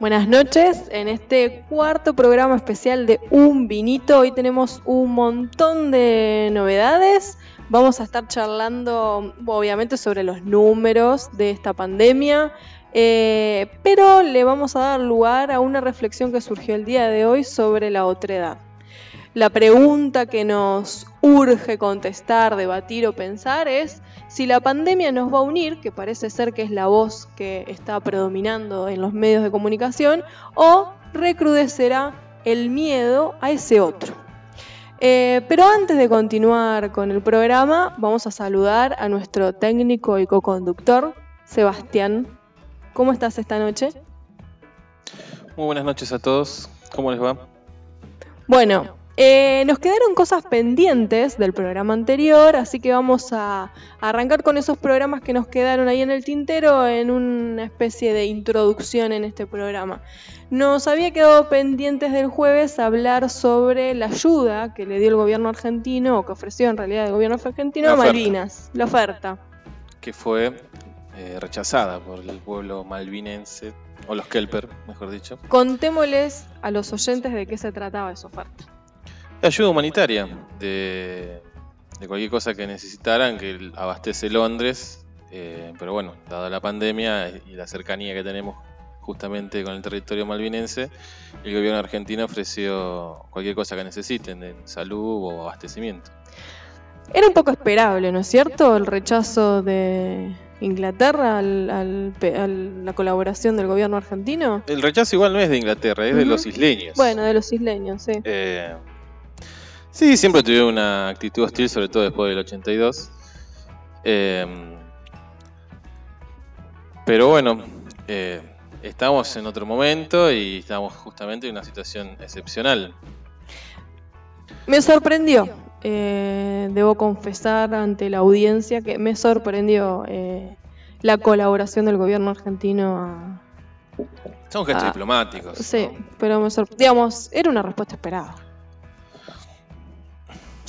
Buenas noches, en este cuarto programa especial de Un Vinito, hoy tenemos un montón de novedades. Vamos a estar charlando, obviamente, sobre los números de esta pandemia, eh, pero le vamos a dar lugar a una reflexión que surgió el día de hoy sobre la otredad. La pregunta que nos urge contestar, debatir o pensar es si la pandemia nos va a unir, que parece ser que es la voz que está predominando en los medios de comunicación, o recrudecerá el miedo a ese otro. Eh, pero antes de continuar con el programa, vamos a saludar a nuestro técnico y co-conductor, Sebastián. ¿Cómo estás esta noche? Muy buenas noches a todos. ¿Cómo les va? Bueno, eh, nos quedaron cosas pendientes del programa anterior, así que vamos a arrancar con esos programas que nos quedaron ahí en el tintero en una especie de introducción en este programa. Nos había quedado pendientes del jueves hablar sobre la ayuda que le dio el gobierno argentino, o que ofreció en realidad el gobierno argentino a Malvinas, la oferta. Que fue eh, rechazada por el pueblo malvinense, o los Kelper, mejor dicho. Contémosles a los oyentes de qué se trataba esa oferta ayuda humanitaria de, cualquier cosa que necesitaran, que abastece Londres, eh, pero bueno, dada la pandemia y la cercanía que tenemos justamente con el territorio malvinense, el gobierno argentino ofreció cualquier cosa que necesiten, de salud o abastecimiento. Era un poco esperable, ¿no es cierto?, el rechazo de Inglaterra al, a la colaboración del gobierno argentino. El rechazo igual no es de Inglaterra, es de los isleños. Bueno, de los isleños, sí. Eh, Sí, siempre tuve una actitud hostil, sobre todo después del 82. Em, pero bueno, eh, estamos en otro momento y estamos justamente en una situación excepcional. Me sorprendió, eh, debo confesar ante la audiencia que me sorprendió eh, la colaboración del gobierno argentino a... Son gestos diplomáticos. Sí, pero me sorprendió, digamos, era una respuesta esperada.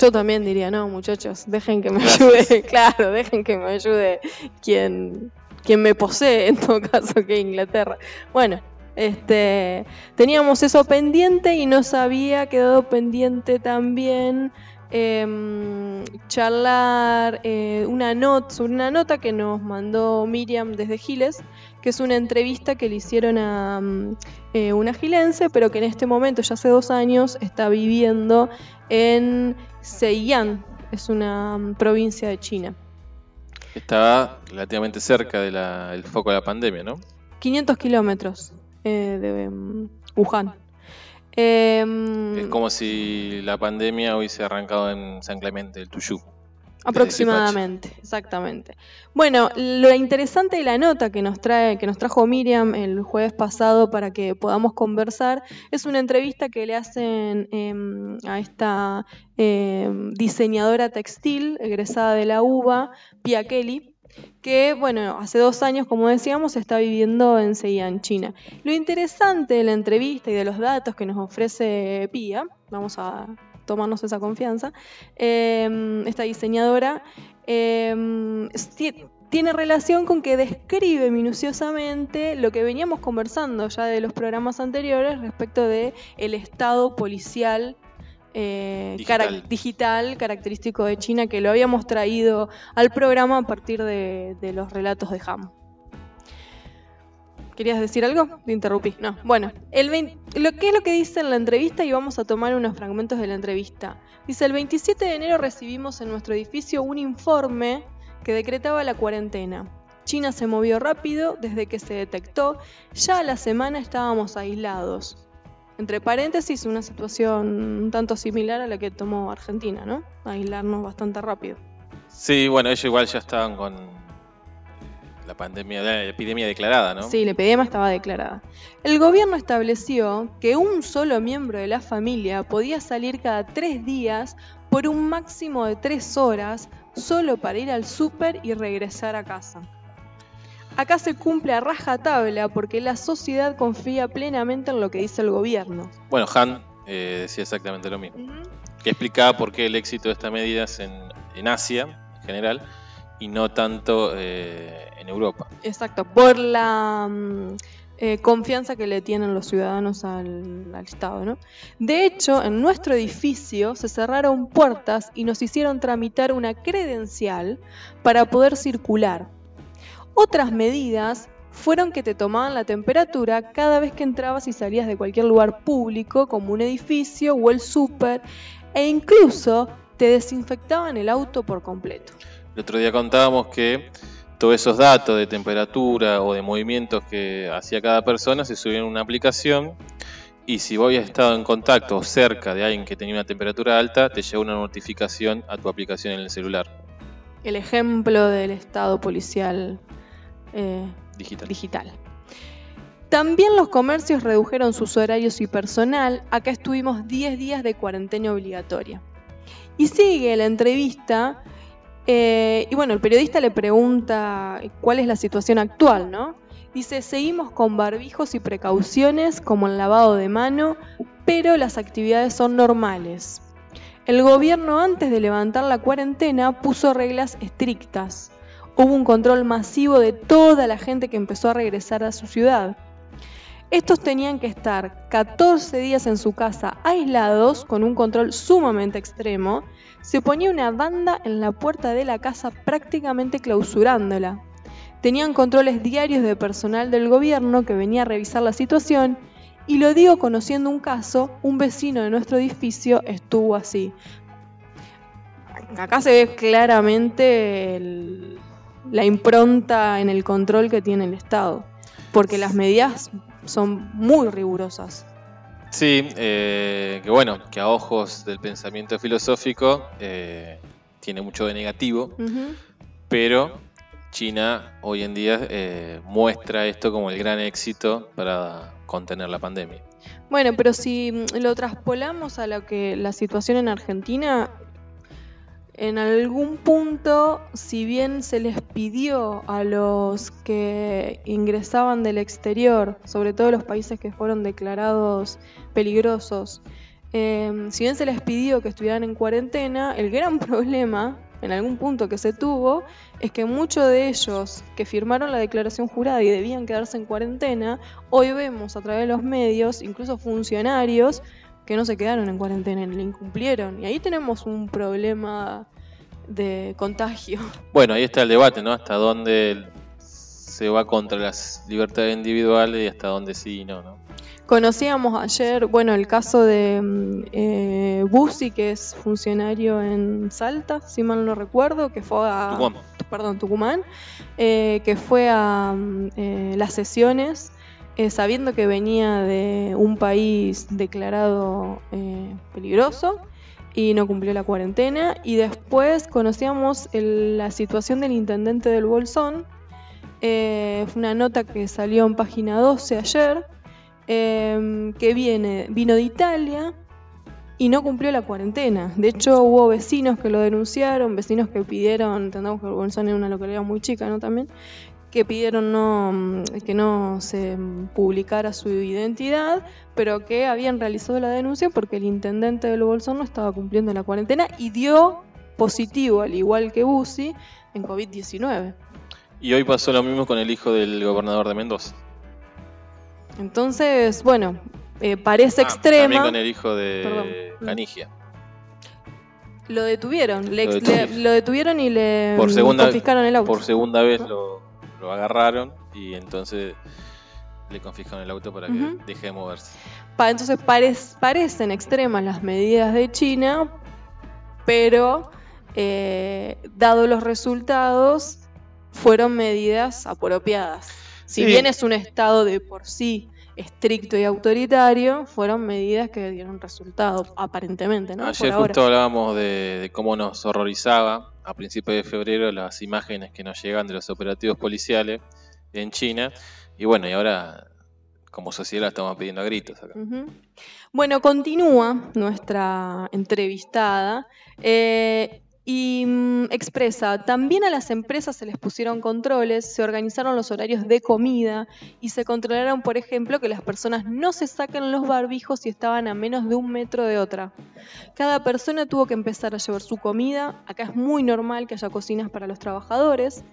Yo también diría, no, muchachos, dejen que me ayude, claro, dejen que me ayude quien, quien me posee, en todo caso, que Inglaterra. Bueno, este, teníamos eso pendiente y nos había quedado pendiente también em, charlar eh, una nota sobre una nota que nos mandó Miriam desde Giles, que es una entrevista que le hicieron a mm, eh, una gilense, pero que en este momento, ya hace dos años, está viviendo en Seiyan, es una mm, provincia de China. Estaba relativamente cerca del foco de la pandemia, ¿no? 500 kilómetros eh, de mm, Wuhan. Em, es como si la pandemia hubiese arrancado en San Clemente del Tuyú. Aproximadamente, exactamente. Bueno, lo interesante de la nota que nos trae, que nos trajo Miriam el jueves pasado para que podamos conversar, es una entrevista que le hacen em, a esta em, diseñadora textil egresada de la UBA, Pia Kelly, que, bueno, hace dos años, como decíamos, está viviendo en Seiyan, China. Lo interesante de la entrevista y de los datos que nos ofrece Pia, vamos a tomarnos esa confianza, em, esta diseñadora em, tiene relación con que describe minuciosamente lo que veníamos conversando ya de los programas anteriores respecto de el estado policial eh, digital. característico de China que lo habíamos traído al programa a partir de, de los relatos de Ham. ¿Querías decir algo? Te interrumpí. No. Bueno, el lo que es lo que dice en la entrevista y vamos a tomar unos fragmentos de la entrevista. Dice, el 27 de enero recibimos en nuestro edificio un informe que decretaba la cuarentena. China se movió rápido desde que se detectó. Ya a la semana estábamos aislados. Entre paréntesis, una situación un tanto similar a la que tomó Argentina, ¿no? Aislarnos bastante rápido. Sí, bueno, ellos igual ya estaban con la pandemia, la epidemia declarada, ¿no? Sí, la epidemia estaba declarada. El gobierno estableció que un solo miembro de la familia podía salir cada tres días por un máximo de tres horas solo para ir al súper y regresar a casa. Acá se cumple a raja tabla porque la sociedad confía plenamente en lo que dice el gobierno. Bueno, Han eh, decía exactamente lo mismo. Que explicaba por qué el éxito de estas medidas en, en Asia en general y no tanto eh, en Europa. Exacto, por la mm, eh, confianza que le tienen los ciudadanos al, Estado. ¿no? De hecho, en nuestro edificio se cerraron puertas y nos hicieron tramitar una credencial para poder circular. Otras medidas fueron que te tomaban la temperatura cada vez que entrabas y salías de cualquier lugar público, como un edificio o el súper, e incluso te desinfectaban el auto por completo. El otro día contábamos que todos esos datos de temperatura o de movimientos que hacía cada persona se subían en una aplicación y si vos habías estado en contacto o cerca de alguien que tenía una temperatura alta, te llega una notificación a tu aplicación en el celular. El ejemplo del estado policial eh, digital. digital. También los comercios redujeron sus horarios y personal. Acá estuvimos 10 días de cuarentena obligatoria. Y sigue la entrevista eh, y bueno, el periodista le pregunta cuál es la situación actual, ¿no? Dice, seguimos con barbijos y precauciones como el lavado de mano, pero las actividades son normales. El gobierno antes de levantar la cuarentena puso reglas estrictas. Hubo un control masivo de toda la gente que empezó a regresar a su ciudad. Estos tenían que estar 14 días en su casa aislados con un control sumamente extremo se ponía una banda en la puerta de la casa prácticamente clausurándola. Tenían controles diarios de personal del gobierno que venía a revisar la situación y lo digo conociendo un caso, un vecino de nuestro edificio estuvo así. Acá se ve claramente la impronta en el control que tiene el Estado, porque las medidas son muy rigurosas. Sí, eh, que bueno, que a ojos del pensamiento filosófico eh, tiene mucho de negativo, pero China hoy en día eh, muestra esto como el gran éxito para contener la pandemia. Bueno, pero si lo traspolamos a lo que la situación en Argentina, en algún punto, si bien se les pidió a los que ingresaban del exterior, sobre todo los países que fueron declarados peligrosos, em, si bien se les pidió que estuvieran en cuarentena, el gran problema, en algún punto que se tuvo, es que muchos de ellos que firmaron la declaración jurada y debían quedarse en cuarentena, hoy vemos a través de los medios, incluso funcionarios, que no se quedaron en cuarentena, le incumplieron. Y ahí tenemos un problema de contagio. Bueno, ahí está el debate, ¿no? Hasta dónde se va contra las libertades individuales y hasta dónde sí y no, ¿no? Conocíamos ayer, bueno, el caso de mm, eh, Bussi, que es funcionario en Salta, si mal no recuerdo, que fue a... Tucumán. Perdón, Tucumán, eh, que fue a mm, eh, las sesiones eh, sabiendo que venía de un país declarado eh, peligroso y no cumplió la cuarentena. Y después conocíamos la situación del intendente del Bolsón. Eh, fue una nota que salió en página 12 ayer, em, que viene, vino de Italia y no cumplió la cuarentena. De hecho, hubo vecinos que lo denunciaron, vecinos que pidieron, entendamos que el Bolsón es una localidad muy chica, ¿no? También, que pidieron no, mm, que no se publicara su identidad, pero que habían realizado la denuncia porque el intendente del Bolsón no estaba cumpliendo la cuarentena y dio positivo, al igual que Bussi, en COVID-19. Y hoy pasó lo mismo con el hijo del gobernador de Mendoza. Entonces, bueno, eh, parece ah, extrema. También con el hijo de Canigia. Lo detuvieron, lo, detuvieron y le confiscaron el auto. Por segunda vez lo, lo agarraron y entonces le confiscaron el auto para que deje de moverse. entonces parecen extremas las medidas de China, pero eh, dado los resultados, fueron medidas apropiadas. Si bien es un estado de por sí estricto y autoritario, fueron medidas que dieron resultado, aparentemente. ¿no? Ayer justo hablábamos de, cómo nos horrorizaba a principios de febrero las imágenes que nos llegan de los operativos policiales en China. Y bueno, y ahora como sociedad estamos pidiendo a gritos acá. Bueno, continúa nuestra entrevistada. Eh, y mm, expresa, también a las empresas se les pusieron controles, se organizaron los horarios de comida y se controlaron, por ejemplo, que las personas no se saquen los barbijos si estaban a menos de un metro de otra. Cada persona tuvo que empezar a llevar su comida, acá es muy normal que haya cocinas para los trabajadores.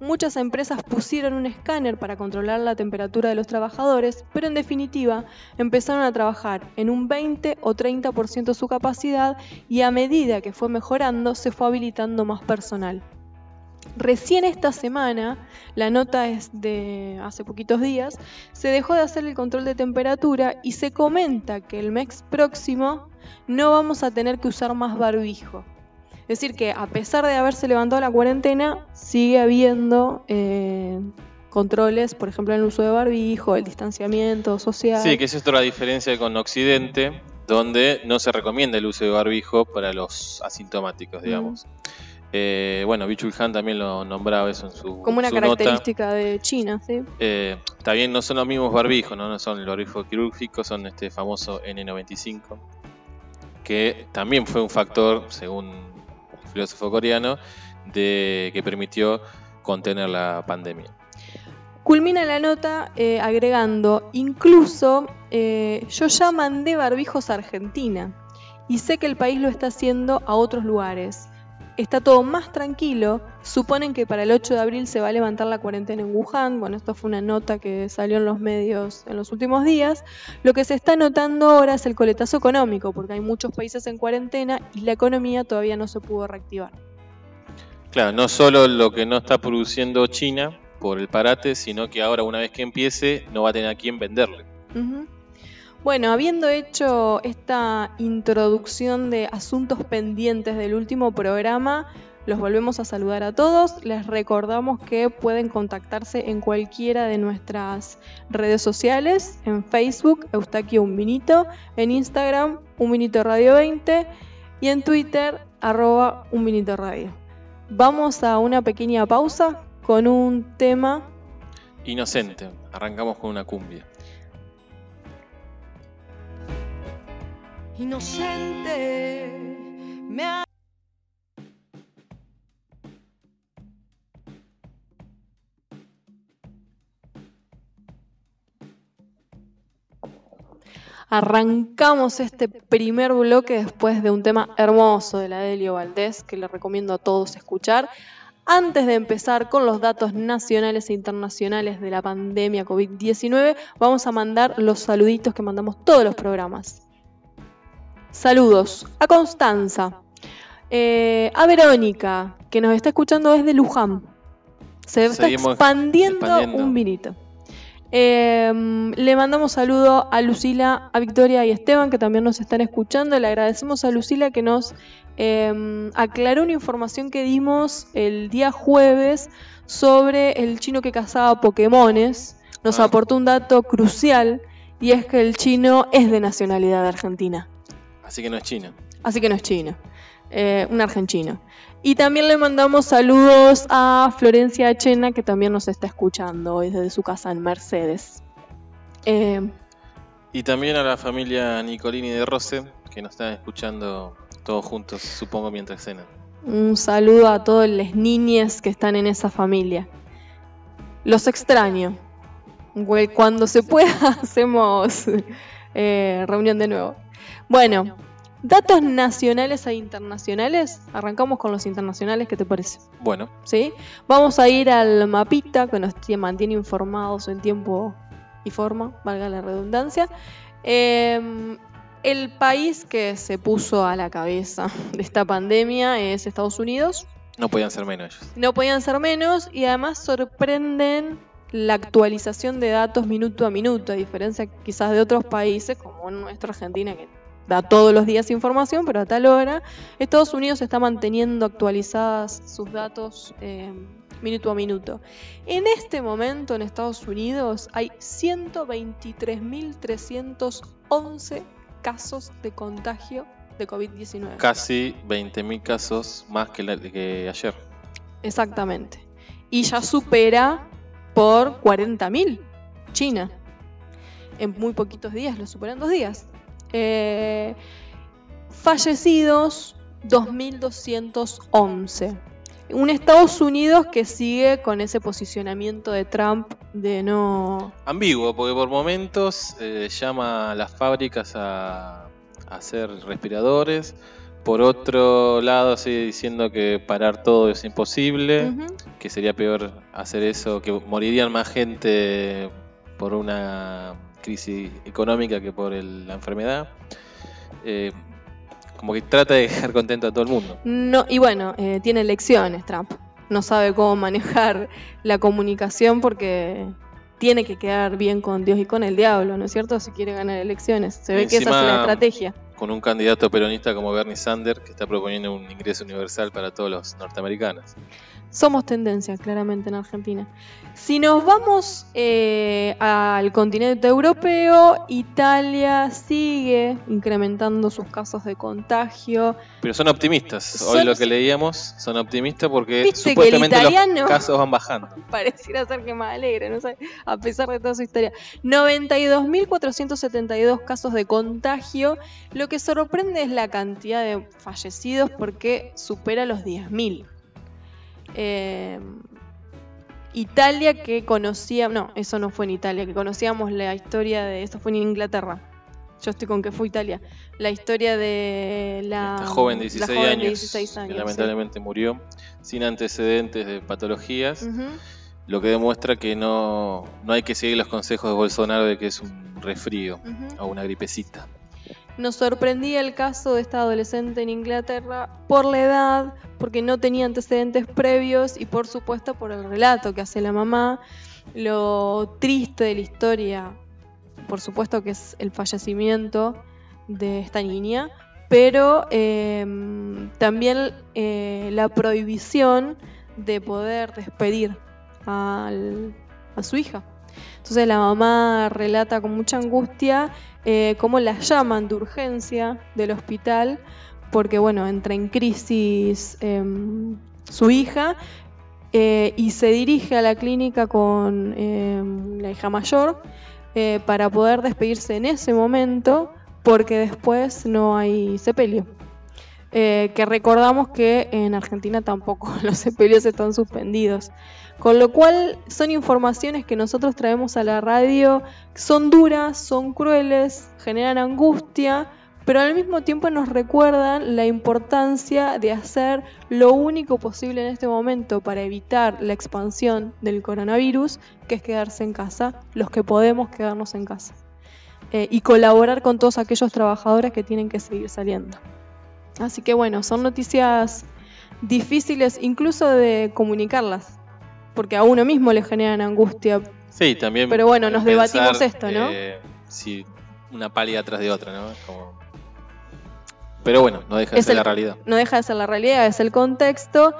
Muchas empresas pusieron un escáner para controlar la temperatura de los trabajadores, pero en definitiva empezaron a trabajar en un 20 o 30% de su capacidad y a medida que fue mejorando se fue habilitando más personal. Recién esta semana, la nota es de hace poquitos días, se dejó de hacer el control de temperatura y se comenta que el mes próximo no vamos a tener que usar más barbijo. Es decir, que a pesar de haberse levantado la cuarentena, sigue habiendo eh, controles, por ejemplo, en el uso de barbijo, el distanciamiento social. Sí, que es otra diferencia con Occidente, donde no se recomienda el uso de barbijo para los asintomáticos, digamos. Eh, bueno, Bichul Han también lo nombraba eso en su Como una su característica de China, ¿sí? Eh, también no son los mismos barbijos, ¿no? no son el barbijo quirúrgico, son este famoso N95, que también fue un factor, según el filósofo coreano, de que permitió contener la pandemia. Culmina la nota eh, agregando, incluso eh, yo ya mandé barbijos a Argentina y sé que el país lo está haciendo a otros lugares. Está todo más tranquilo. Suponen que para el 8 de abril se va a levantar la cuarentena en Wuhan. Bueno, esto fue una nota que salió en los medios en los últimos días. Lo que se está notando ahora es el coletazo económico, porque hay muchos países en cuarentena y la economía todavía no se pudo reactivar. Claro, no solo lo que no está produciendo China, por el parate, sino que ahora una vez que empiece no va a tener a quién venderle. Bueno, habiendo hecho esta introducción de asuntos pendientes del último programa, los volvemos a saludar a todos. Les recordamos que pueden contactarse en cualquiera de nuestras redes sociales, en Facebook, Eustaquio en Instagram, Un Minito Radio 20 y en Twitter, arroba Un Minito Radio. Vamos a una pequeña pausa con un tema inocente. Arrancamos con una cumbia. Inocente, me ha... Arrancamos este primer bloque después de un tema hermoso de la Delio Valdés que le recomiendo a todos escuchar. Antes de empezar con los datos nacionales e internacionales de la pandemia COVID-19, vamos a mandar los saluditos que mandamos todos los programas. Saludos a Constanza, eh, a Verónica, que nos está escuchando desde Luján. Se está expandiendo, un vinito. Em, le mandamos saludo a Lucila, a Victoria y a Esteban que también nos están escuchando. Le agradecemos a Lucila que nos Em, aclaró una información que dimos el día jueves sobre el chino que cazaba Pokémones. Nos ah. aportó un dato crucial y es que el chino es de nacionalidad argentina. Así que no es chino. Así que no es chino. Eh, un argentino. Y también le mandamos saludos a Florencia Chena, que también nos está escuchando desde su casa en Mercedes. Eh, y también a la familia Nicolini de Rose, que nos están escuchando todos juntos, supongo, mientras cenan. Un saludo a todas las niñas que están en esa familia. Los extraño. Cuando se pueda hacemos eh, reunión de nuevo. Bueno, datos nacionales e internacionales. Arrancamos con los internacionales, ¿qué te parece? Bueno. ¿Sí? Vamos a ir al mapita que nos mantiene informados en tiempo y forma, valga la redundancia. Eh, el país que se puso a la cabeza de esta pandemia es Estados Unidos. No podían ser menos ellos. No podían ser menos y además sorprenden la actualización de datos minuto a minuto, a diferencia quizás de otros países como nuestra Argentina que da todos los días información, pero a tal hora Estados Unidos está manteniendo actualizadas sus datos eh, minuto a minuto. En este momento en Estados Unidos hay 123.311 casos de contagio de COVID-19. Casi 20.000 casos más que, que ayer. Exactamente. Y ya supera por 40.000 China. En muy poquitos días, lo superan dos días. Eh, fallecidos, 2.211. Un Estados Unidos que sigue con ese posicionamiento de Trump de no... Ambiguo, porque por momentos eh, llama a las fábricas a, a hacer respiradores, por otro lado sigue diciendo que parar todo es imposible, que sería peor hacer eso, que morirían más gente por una crisis económica que por el- la enfermedad. Eh, como que trata de dejar contento a todo el mundo. No, y bueno, eh, tiene elecciones Trump. No sabe cómo manejar la comunicación porque tiene que quedar bien con Dios y con el diablo, ¿no es cierto? Si quiere ganar elecciones. Se ve que esa es la estrategia. Con un candidato peronista como Bernie Sanders que está proponiendo un ingreso universal para todos los norteamericanos. Somos tendencia, claramente, en Argentina. Si nos vamos eh, al continente europeo, Italia sigue incrementando sus casos de contagio. Pero son optimistas. Hoy Son- lo que leíamos son optimistas porque supuestamente los casos van bajando. Pareciera ser que más alegre, no sé, a pesar de toda su historia. 92.472 casos de contagio. Lo que sorprende es la cantidad de fallecidos porque supera los 10.000. Eh, Italia que conocía, no, eso no fue en Italia, que conocíamos la historia de, eso fue en Inglaterra. Yo estoy con que fue Italia. La historia de la, Esta joven de la 16 joven años, de 16 que sí. lamentablemente murió sin antecedentes de patologías, lo que demuestra que no, no hay que seguir los consejos de Bolsonaro de que es un resfrío o una gripecita. Nos sorprendía el caso de esta adolescente en Inglaterra por la edad, porque no tenía antecedentes previos y por supuesto por el relato que hace la mamá. Lo triste de la historia, por supuesto que es el fallecimiento de esta niña, pero eh, también eh, la prohibición de poder despedir al- a su hija. Entonces la mamá relata con mucha angustia eh, cómo la llaman de urgencia del hospital porque bueno entra en crisis em, su hija eh, y se dirige a la clínica con em, la hija mayor eh, para poder despedirse en ese momento porque después no hay sepelio. Que recordamos que en Argentina tampoco los sepelios están suspendidos. Con lo cual son informaciones que nosotros traemos a la radio, son duras, son crueles, generan angustia, pero al mismo tiempo nos recuerdan la importancia de hacer lo único posible en este momento para evitar la expansión del coronavirus, que es quedarse en casa, los que podemos quedarnos en casa. Eh, y colaborar con todos aquellos trabajadores que tienen que seguir saliendo. Así que bueno, son noticias difíciles incluso de comunicarlas, porque a uno mismo le generan angustia. Sí, también. Pero bueno, nos pensar, debatimos esto, ¿no? eh, si una pálida atrás de otra, ¿no? Como- Pero bueno, no deja de Es ser el- la realidad. No deja de ser la realidad, es el contexto,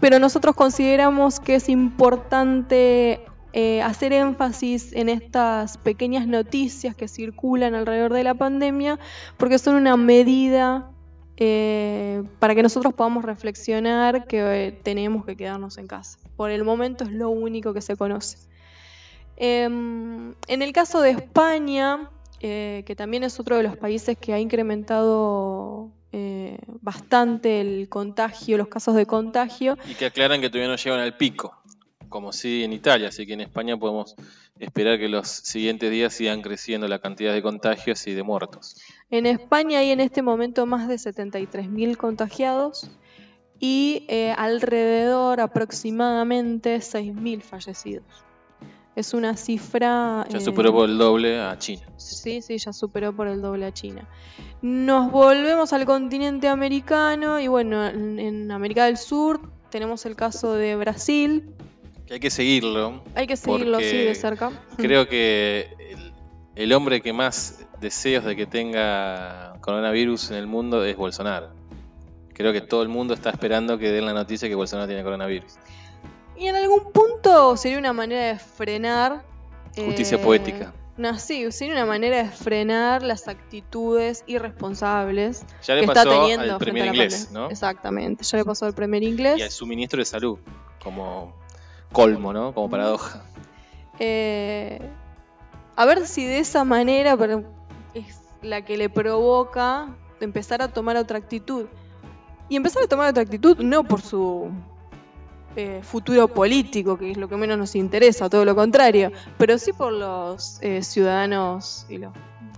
pero nosotros consideramos que es importante eh, hacer énfasis en estas pequeñas noticias que circulan alrededor de la pandemia, porque son una medida eh, para que nosotros podamos reflexionar que eh, tenemos que quedarnos en casa. Por el momento es lo único que se conoce. Em, en el caso de España, eh, que también es otro de los países que ha incrementado eh, bastante el contagio, los casos de contagio, Y que aclaran que todavía no llegan al pico, como sí en Italia, así que en España podemos esperar que los siguientes días sigan creciendo la cantidad de contagios y de muertos. En España hay en este momento más de 73.000 contagiados y eh, alrededor aproximadamente 6.000 fallecidos. Es una cifra... Ya eh, superó por el doble a China. Sí, sí, ya superó por el doble a China. Nos volvemos al continente americano y bueno, en, en América del Sur tenemos el caso de Brasil. Que hay que seguirlo. Hay que seguirlo así de cerca. Creo que el, el hombre que más deseos de que tenga coronavirus en el mundo es Bolsonaro. Creo que todo el mundo está esperando que den la noticia que Bolsonaro tiene coronavirus. Y en algún punto sería una manera de frenar. Justicia eh, poética. No, sí, sería una manera de frenar las actitudes irresponsables Ya le que está pasó teniendo al Premier inglés. ¿no? Exactamente, ya le pasó al Premier inglés. Y al suministro de salud, como colmo, ¿no? Como paradoja. Eh, a ver si de esa manera es la que le provoca empezar a tomar otra actitud. Y empezar a tomar otra actitud, no por su eh, futuro político, que es lo que menos nos interesa, todo lo contrario, pero sí por los eh, ciudadanos y los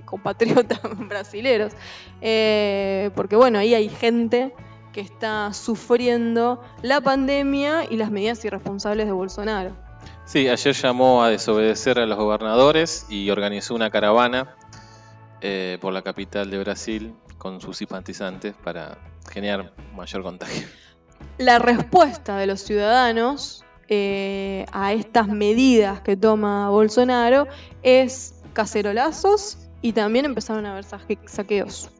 compatriotas brasileros. Eh, porque bueno, ahí hay gente que está sufriendo la pandemia y las medidas irresponsables de Bolsonaro. Sí, ayer llamó a desobedecer a los gobernadores y organizó una caravana por la capital de Brasil con sus simpatizantes para generar mayor contagio. La respuesta de los ciudadanos eh, a estas medidas que toma Bolsonaro es cacerolazos y también empezaron a haber saque- saqueos.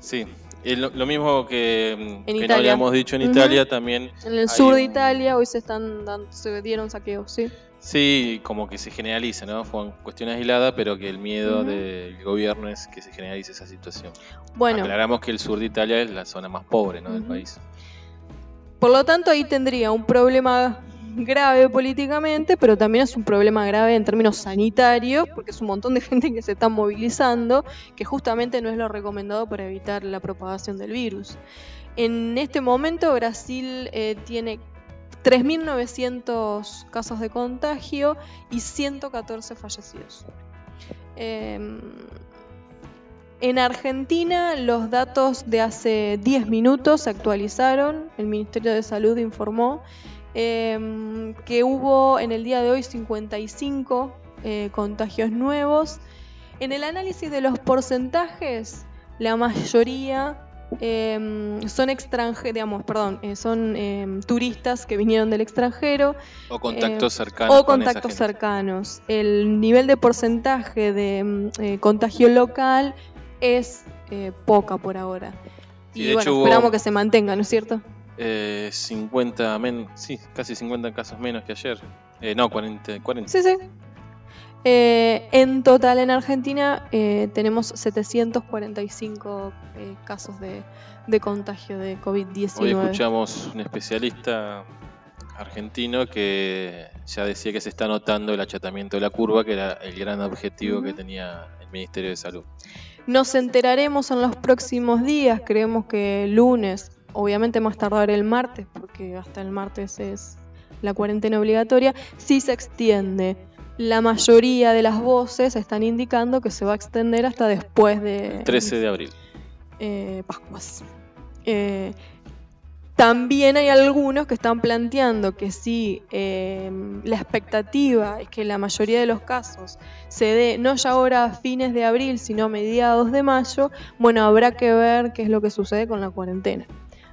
Sí, lo, lo mismo que, En que no habíamos dicho en. Italia también. En el sur de Italia hoy se están dando, se dieron saqueos, sí. Sí, como que se generaliza, ¿no? Fue una cuestión aislada, pero que el miedo del gobierno es que se generalice esa situación. Bueno, Aclaramos que el sur de Italia es la zona más pobre, ¿no? del país. por lo tanto ahí tendría un problema grave políticamente, pero también es un problema grave en términos sanitarios, porque es un montón de gente que se está movilizando, que justamente no es lo recomendado para evitar la propagación del virus. En este momento Brasil eh, tiene 3.900 casos de contagio y 114 fallecidos. Em, en Argentina los datos de hace 10 minutos se actualizaron. El Ministerio de Salud informó em, que hubo en el día de hoy 55 eh, contagios nuevos. En el análisis de los porcentajes, la mayoría em, son extranjeros, digamos, perdón, eh, son em, turistas que vinieron del extranjero O contactos Eh, cercanos. o contactos cercanos. El nivel de porcentaje de eh, contagio local es eh, poca por ahora. Y de bueno, hecho hubo- esperamos que se mantenga, ¿no es cierto? Eh, 50 men sí, casi 50 casos menos que ayer. No, 40, 40. Sí, sí. Eh, en total en Argentina eh, tenemos 745 eh, casos de, de contagio de Hoy COVID-19. escuchamos un especialista argentino que ya decía que se está notando el achatamiento de la curva, que era el gran objetivo que tenía el Ministerio de Salud. Nos enteraremos en los próximos días, creemos que el lunes, obviamente más tardar el martes, porque hasta el martes es la cuarentena obligatoria, si se extiende. La mayoría de las voces están indicando que se va a extender hasta después de El 13 de abril. eh, Pascuas. Eh, también hay algunos que están planteando que si eh, la expectativa es que la mayoría de los casos se dé no ya ahora a fines de abril, sino a mediados de mayo, bueno, habrá que ver qué es lo que sucede con la cuarentena.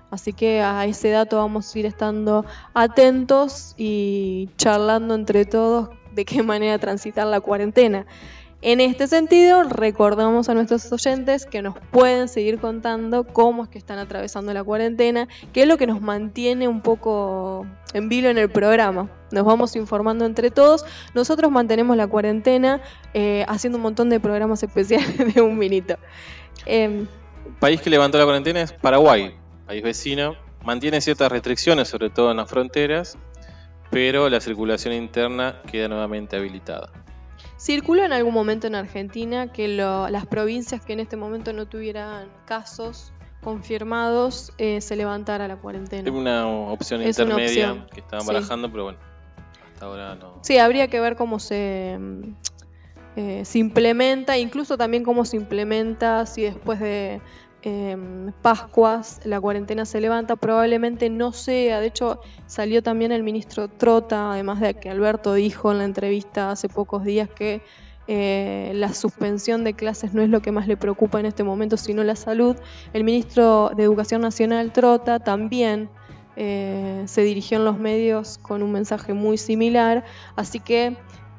Así que a ese dato vamos a ir estando atentos y charlando entre todos de qué manera transitar la cuarentena. En este sentido, recordamos a nuestros oyentes que nos pueden seguir contando cómo es que están atravesando la cuarentena, que es lo que nos mantiene un poco en vilo en el programa. Nos vamos informando entre todos. Nosotros mantenemos la cuarentena eh, haciendo un montón de programas especiales de un minuto. Em, país que levantó la cuarentena es Paraguay, país vecino. Mantiene ciertas restricciones, sobre todo en las fronteras, pero la circulación interna queda nuevamente habilitada. Circuló en algún momento en Argentina que lo- las provincias que en este momento no tuvieran casos confirmados eh, se levantara la cuarentena. Es una opción Es una intermedia opción, que estaban sí. barajando, pero bueno, hasta ahora no. Sí, habría que ver cómo se, mm, eh, se implementa, incluso también cómo se implementa si después de em, Pascuas la cuarentena se levanta. Probablemente no sea, de hecho salió también el ministro Trota, además de que Alberto dijo en la entrevista hace pocos días que eh, la suspensión de clases no es lo que más le preocupa en este momento, sino la salud. El ministro de Educación Nacional Trota también eh, se dirigió en los medios con un mensaje muy similar, así que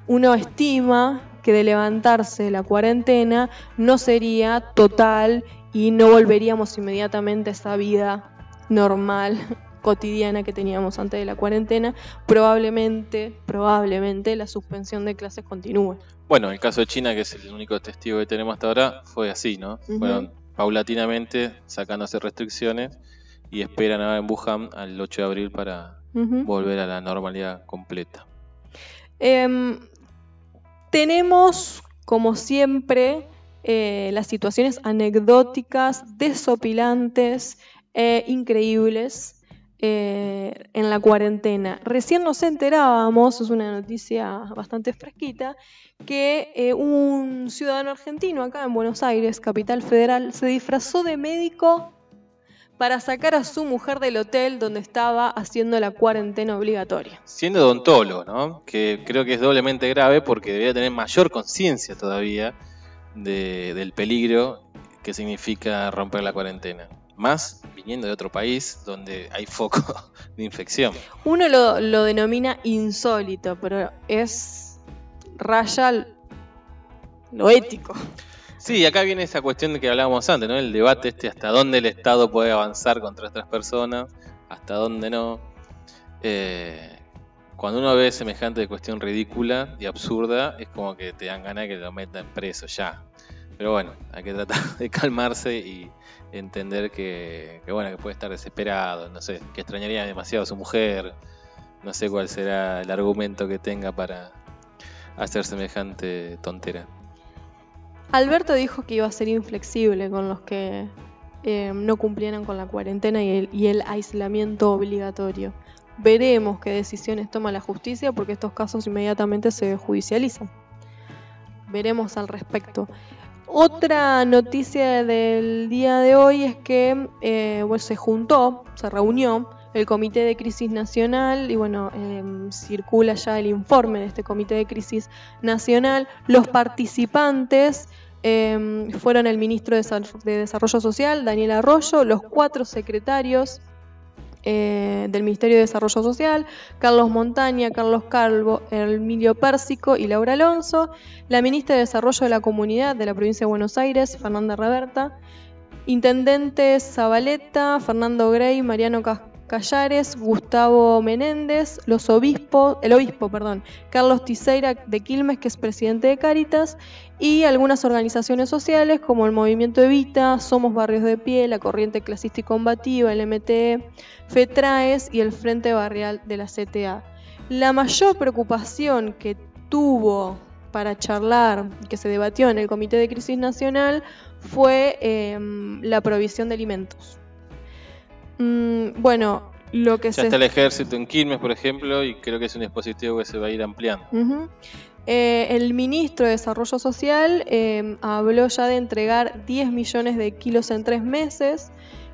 uno estima que de levantarse la cuarentena no sería total y no volveríamos inmediatamente a esa vida normal cotidiana que teníamos antes de la cuarentena, probablemente, probablemente la suspensión de clases continúe. Bueno, el caso de China, que es el único testigo que tenemos hasta ahora, fue así, ¿no? Fueron paulatinamente sacándose restricciones y esperan ahora en Wuhan al 8 de abril para volver a la normalidad completa. Em, tenemos, como siempre, eh, las situaciones anecdóticas, desopilantes, eh, increíbles eh, en la cuarentena. Recién nos enterábamos, es una noticia bastante fresquita, que eh, un ciudadano argentino acá en Buenos Aires, capital federal, se disfrazó de médico para sacar a su mujer del hotel donde estaba haciendo la cuarentena obligatoria. Siendo odontólogo, ¿no? Que creo que es doblemente grave porque debería tener mayor conciencia todavía de- del peligro que significa romper la cuarentena. Más viniendo de otro país donde hay foco de infección. Uno lo, lo denomina insólito, pero es raya lo ético. Sí, acá viene esa cuestión de que hablábamos antes, ¿no? El debate este hasta dónde el Estado puede avanzar contra otras personas, hasta dónde no. Eh, cuando uno ve semejante cuestión ridícula y absurda, es como que te dan ganas de que lo metan preso ya. Pero bueno, hay que tratar de calmarse y entender que, bueno, que puede estar desesperado, no sé, que extrañaría demasiado a su mujer, no sé cuál será el argumento que tenga para hacer semejante tontera. Alberto dijo que iba a ser inflexible con los que eh, no cumplieran con la cuarentena y el, y el aislamiento obligatorio. Veremos qué decisiones toma la justicia porque estos casos inmediatamente se judicializan. Veremos al respecto. Otra noticia del día de hoy es que eh, bueno, se juntó, se reunió el Comité de Crisis Nacional y bueno, eh, circula ya el informe de este Comité de Crisis Nacional. Los participantes eh, fueron el ministro de Desarrollo Social, Daniel Arroyo, los cuatro secretarios eh, del Ministerio de Desarrollo Social, Carlos Montaña, Carlos Calvo, Emilio Pérsico y Laura Alonso, la ministra de Desarrollo de la Comunidad de la provincia de Buenos Aires, Fernanda Reberta, intendentes Zabaleta, Fernando Grey, Mariano Callares, Gustavo Menéndez, los obispos, el obispo, perdón, Carlos Tiseira de Quilmes, que es presidente de Cáritas, y algunas organizaciones sociales como el Movimiento Evita, Somos Barrios de Pie, la Corriente Clasista y Combativa, el MTE, FETRAES y el Frente Barrial de la CTA. La mayor preocupación que tuvo para charlar y que se debatió en el Comité de Crisis Nacional fue eh, la provisión de alimentos. Mm, bueno, lo que Ya se está el ejército en Quilmes, por ejemplo, y creo que es un dispositivo que se va a ir ampliando. Eh, el ministro de Desarrollo Social eh, habló ya de entregar 10 millones de kilos en tres meses.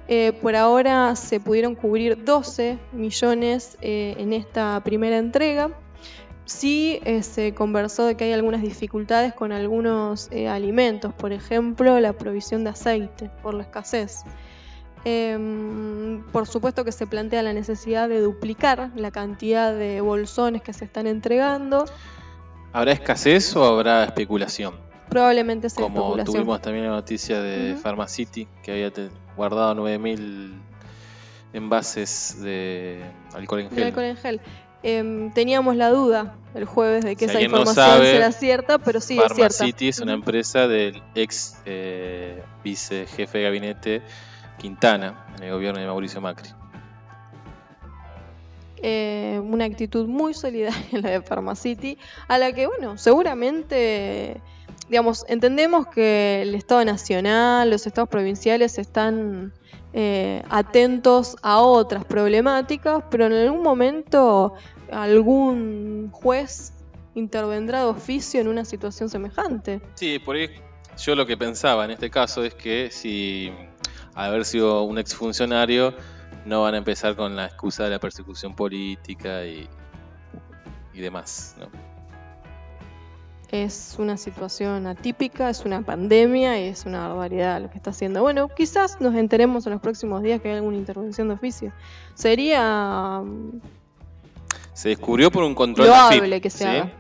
Eh, por ahora se pudieron cubrir 12 millones en esta primera entrega. Sí se conversó de que hay algunas dificultades con algunos alimentos, por ejemplo la provisión de aceite por la escasez. Em, por supuesto que se plantea la necesidad de duplicar la cantidad de bolsones que se están entregando. ¿Habrá escasez o habrá especulación? Probablemente sea Como especulación. tuvimos también la noticia de Ujú. Pharmacity, que había guardado 9.000 envases de alcohol en De gel. alcohol en gel. Em, teníamos la duda el jueves de que esa alguien no información sabe, será cierta, pero sí es cierta. Pharmacity es una empresa del ex eh, vicejefe de gabinete Quintana, en el gobierno de Mauricio Macri. Eh, una actitud muy solidaria la de Pharmacity, a la que, bueno, seguramente, digamos, entendemos que el Estado Nacional, los Estados provinciales están eh, atentos a otras problemáticas, pero en algún momento algún juez intervendrá de oficio en una situación semejante. Sí, por ahí yo lo que pensaba en este caso es que si haber sido un exfuncionario no van a empezar con la excusa de la persecución política y, y demás. ¿no? Es una situación atípica, es una pandemia y es una barbaridad lo que está haciendo. Bueno, quizás nos enteremos en los próximos días que hay alguna intervención de oficio. Sería mm, Se descubrió por un control de Loable que se ¿sí? haga.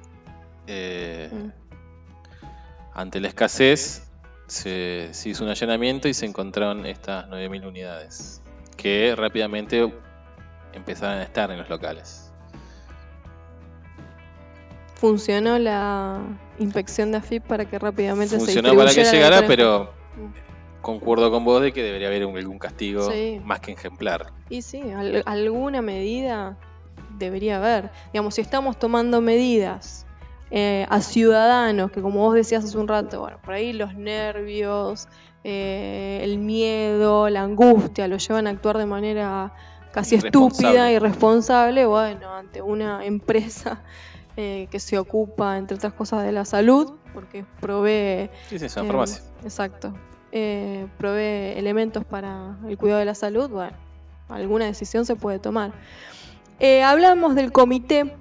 Eh, mm, ante la escasez se, se hizo un allanamiento y se encontraron estas 9.000 unidades que rápidamente empezaron a estar en los locales. funcionó la inspección de AFIP para que rápidamente Funcionó se para que llegara, pero concuerdo con vos de que debería haber algún castigo Sí. más que ejemplar. Y sí, al- alguna medida debería haber. Digamos, si estamos tomando medidas eh, a ciudadanos que, como vos decías hace un rato, bueno, por ahí los nervios, eh, el miedo, la angustia, lo llevan a actuar de manera casi estúpida, irresponsable, bueno, ante una empresa eh, que se ocupa, entre otras cosas, de la salud, porque provee... Sí, sí, es una farmacia. Exacto. provee elementos para el cuidado de la salud, bueno, alguna decisión se puede tomar. hablamos del comité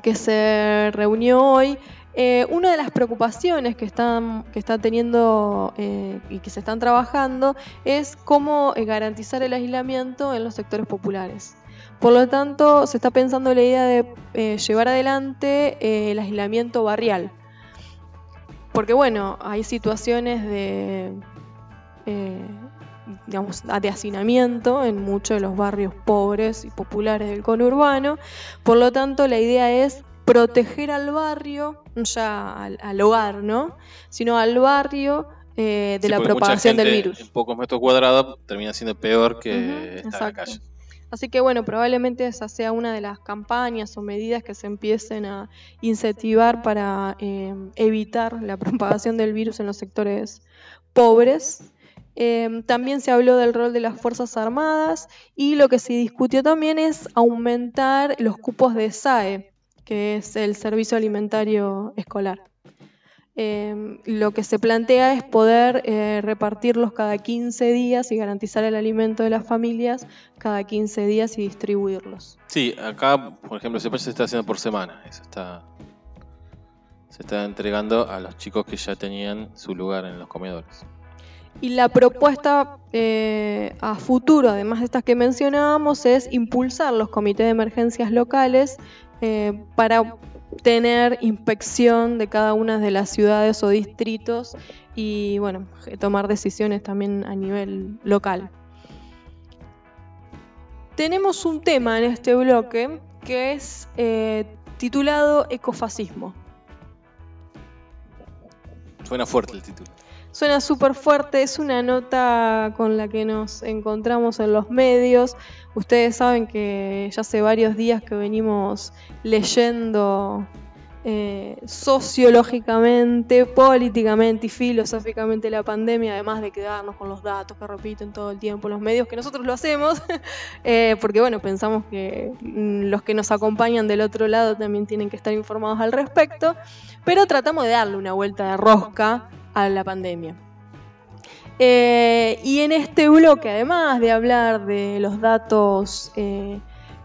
que se reunió hoy. Eh, una de las preocupaciones que están que está teniendo eh, y que se están trabajando es cómo eh, garantizar el aislamiento en los sectores populares. Por lo tanto, se está pensando la idea de llevar adelante el aislamiento barrial. Porque bueno, hay situaciones de digamos, de hacinamiento en muchos de los barrios pobres y populares del conurbano. Por lo tanto, la idea es proteger al barrio, ya al, hogar, ¿no? Sino al barrio eh, de la propagación del virus. En pocos metros cuadrados termina siendo peor que estar en la calle. Así que bueno, probablemente esa sea una de las campañas o medidas que se empiecen a incentivar para eh, evitar la propagación del virus en los sectores pobres. Em, también se habló del rol de las Fuerzas Armadas y lo que se discutió también es aumentar los cupos de SAE, que es el Servicio Alimentario Escolar. Em, lo que se plantea es poder eh, repartirlos cada 15 días y garantizar el alimento de las familias cada 15 días y distribuirlos. Sí, acá, por ejemplo, se está haciendo por semana. Eso está, se está entregando a los chicos que ya tenían su lugar en los comedores. Y la propuesta eh, a futuro, además de estas que mencionábamos, es impulsar los comités de emergencias locales eh, para tener inspección de cada una de las ciudades o distritos y bueno, tomar decisiones también a nivel local. Tenemos un tema en este bloque que es eh, titulado Ecofascismo. Suena fuerte el título. Suena súper fuerte, es una nota con la que nos encontramos en los medios. Ustedes saben que ya hace varios días que venimos leyendo eh, sociológicamente, políticamente y filosóficamente la pandemia, además de quedarnos con los datos que repiten todo el tiempo los medios, que nosotros lo hacemos, eh, porque bueno, pensamos que mm, los que nos acompañan del otro lado también tienen que estar informados al respecto, pero tratamos de darle una vuelta de rosca la pandemia. Eh, y en este bloque, además de hablar de los datos eh,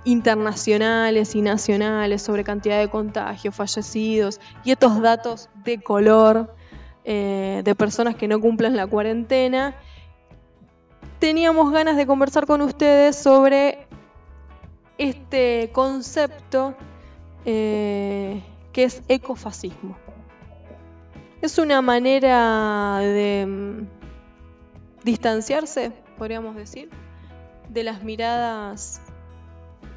internacionales y nacionales sobre cantidad de contagios, fallecidos y estos datos de color eh, de personas que no cumplen la cuarentena, teníamos ganas de conversar con ustedes sobre este concepto que es ecofascismo. Es una manera de mm, distanciarse, podríamos decir, de las miradas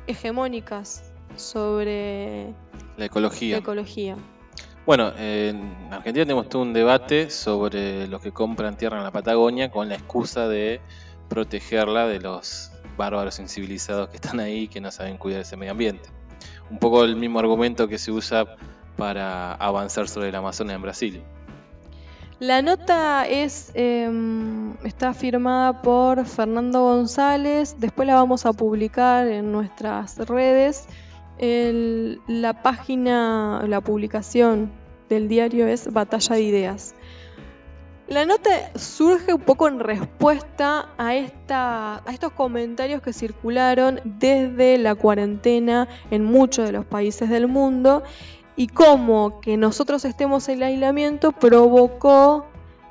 hegemónicas sobre la ecología. ecología. Bueno, en Argentina tenemos todo un debate sobre los que compran tierra en la Patagonia con la excusa de protegerla de los bárbaros incivilizados que están ahí y que no saben cuidar ese medio ambiente. Un poco el mismo argumento que se usa para avanzar sobre la Amazonia en Brasil. La nota em, está firmada por Fernando González. Después la vamos a publicar en nuestras redes. la página, la publicación del diario es Batalla de Ideas. La nota surge un poco en respuesta a, esta, a estos comentarios que circularon desde la cuarentena en muchos de los países del mundo y cómo que nosotros estemos en el aislamiento provocó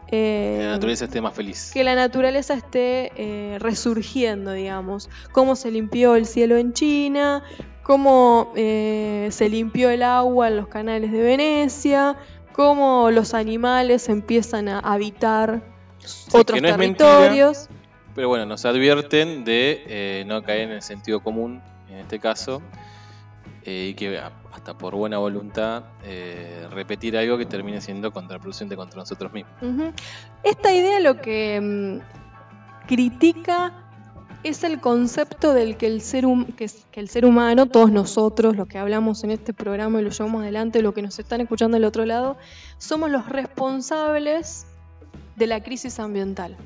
que la eh, naturaleza esté más feliz. Que la naturaleza esté eh, resurgiendo, digamos. Cómo se limpió el cielo en China, cómo eh, se limpió el agua en los canales de Venecia, cómo los animales empiezan a habitar otros territorios. pero bueno, nos advierten de no caer en el sentido común, en este caso, y que por buena voluntad, eh, repetir algo que termine siendo contraproducente contra nosotros mismos. Esta idea lo que mm, critica es el concepto del que el, ser que, que el ser humano, todos nosotros, los que hablamos en este programa y lo llevamos adelante, los que nos están escuchando del otro lado, somos los responsables de la crisis ambiental.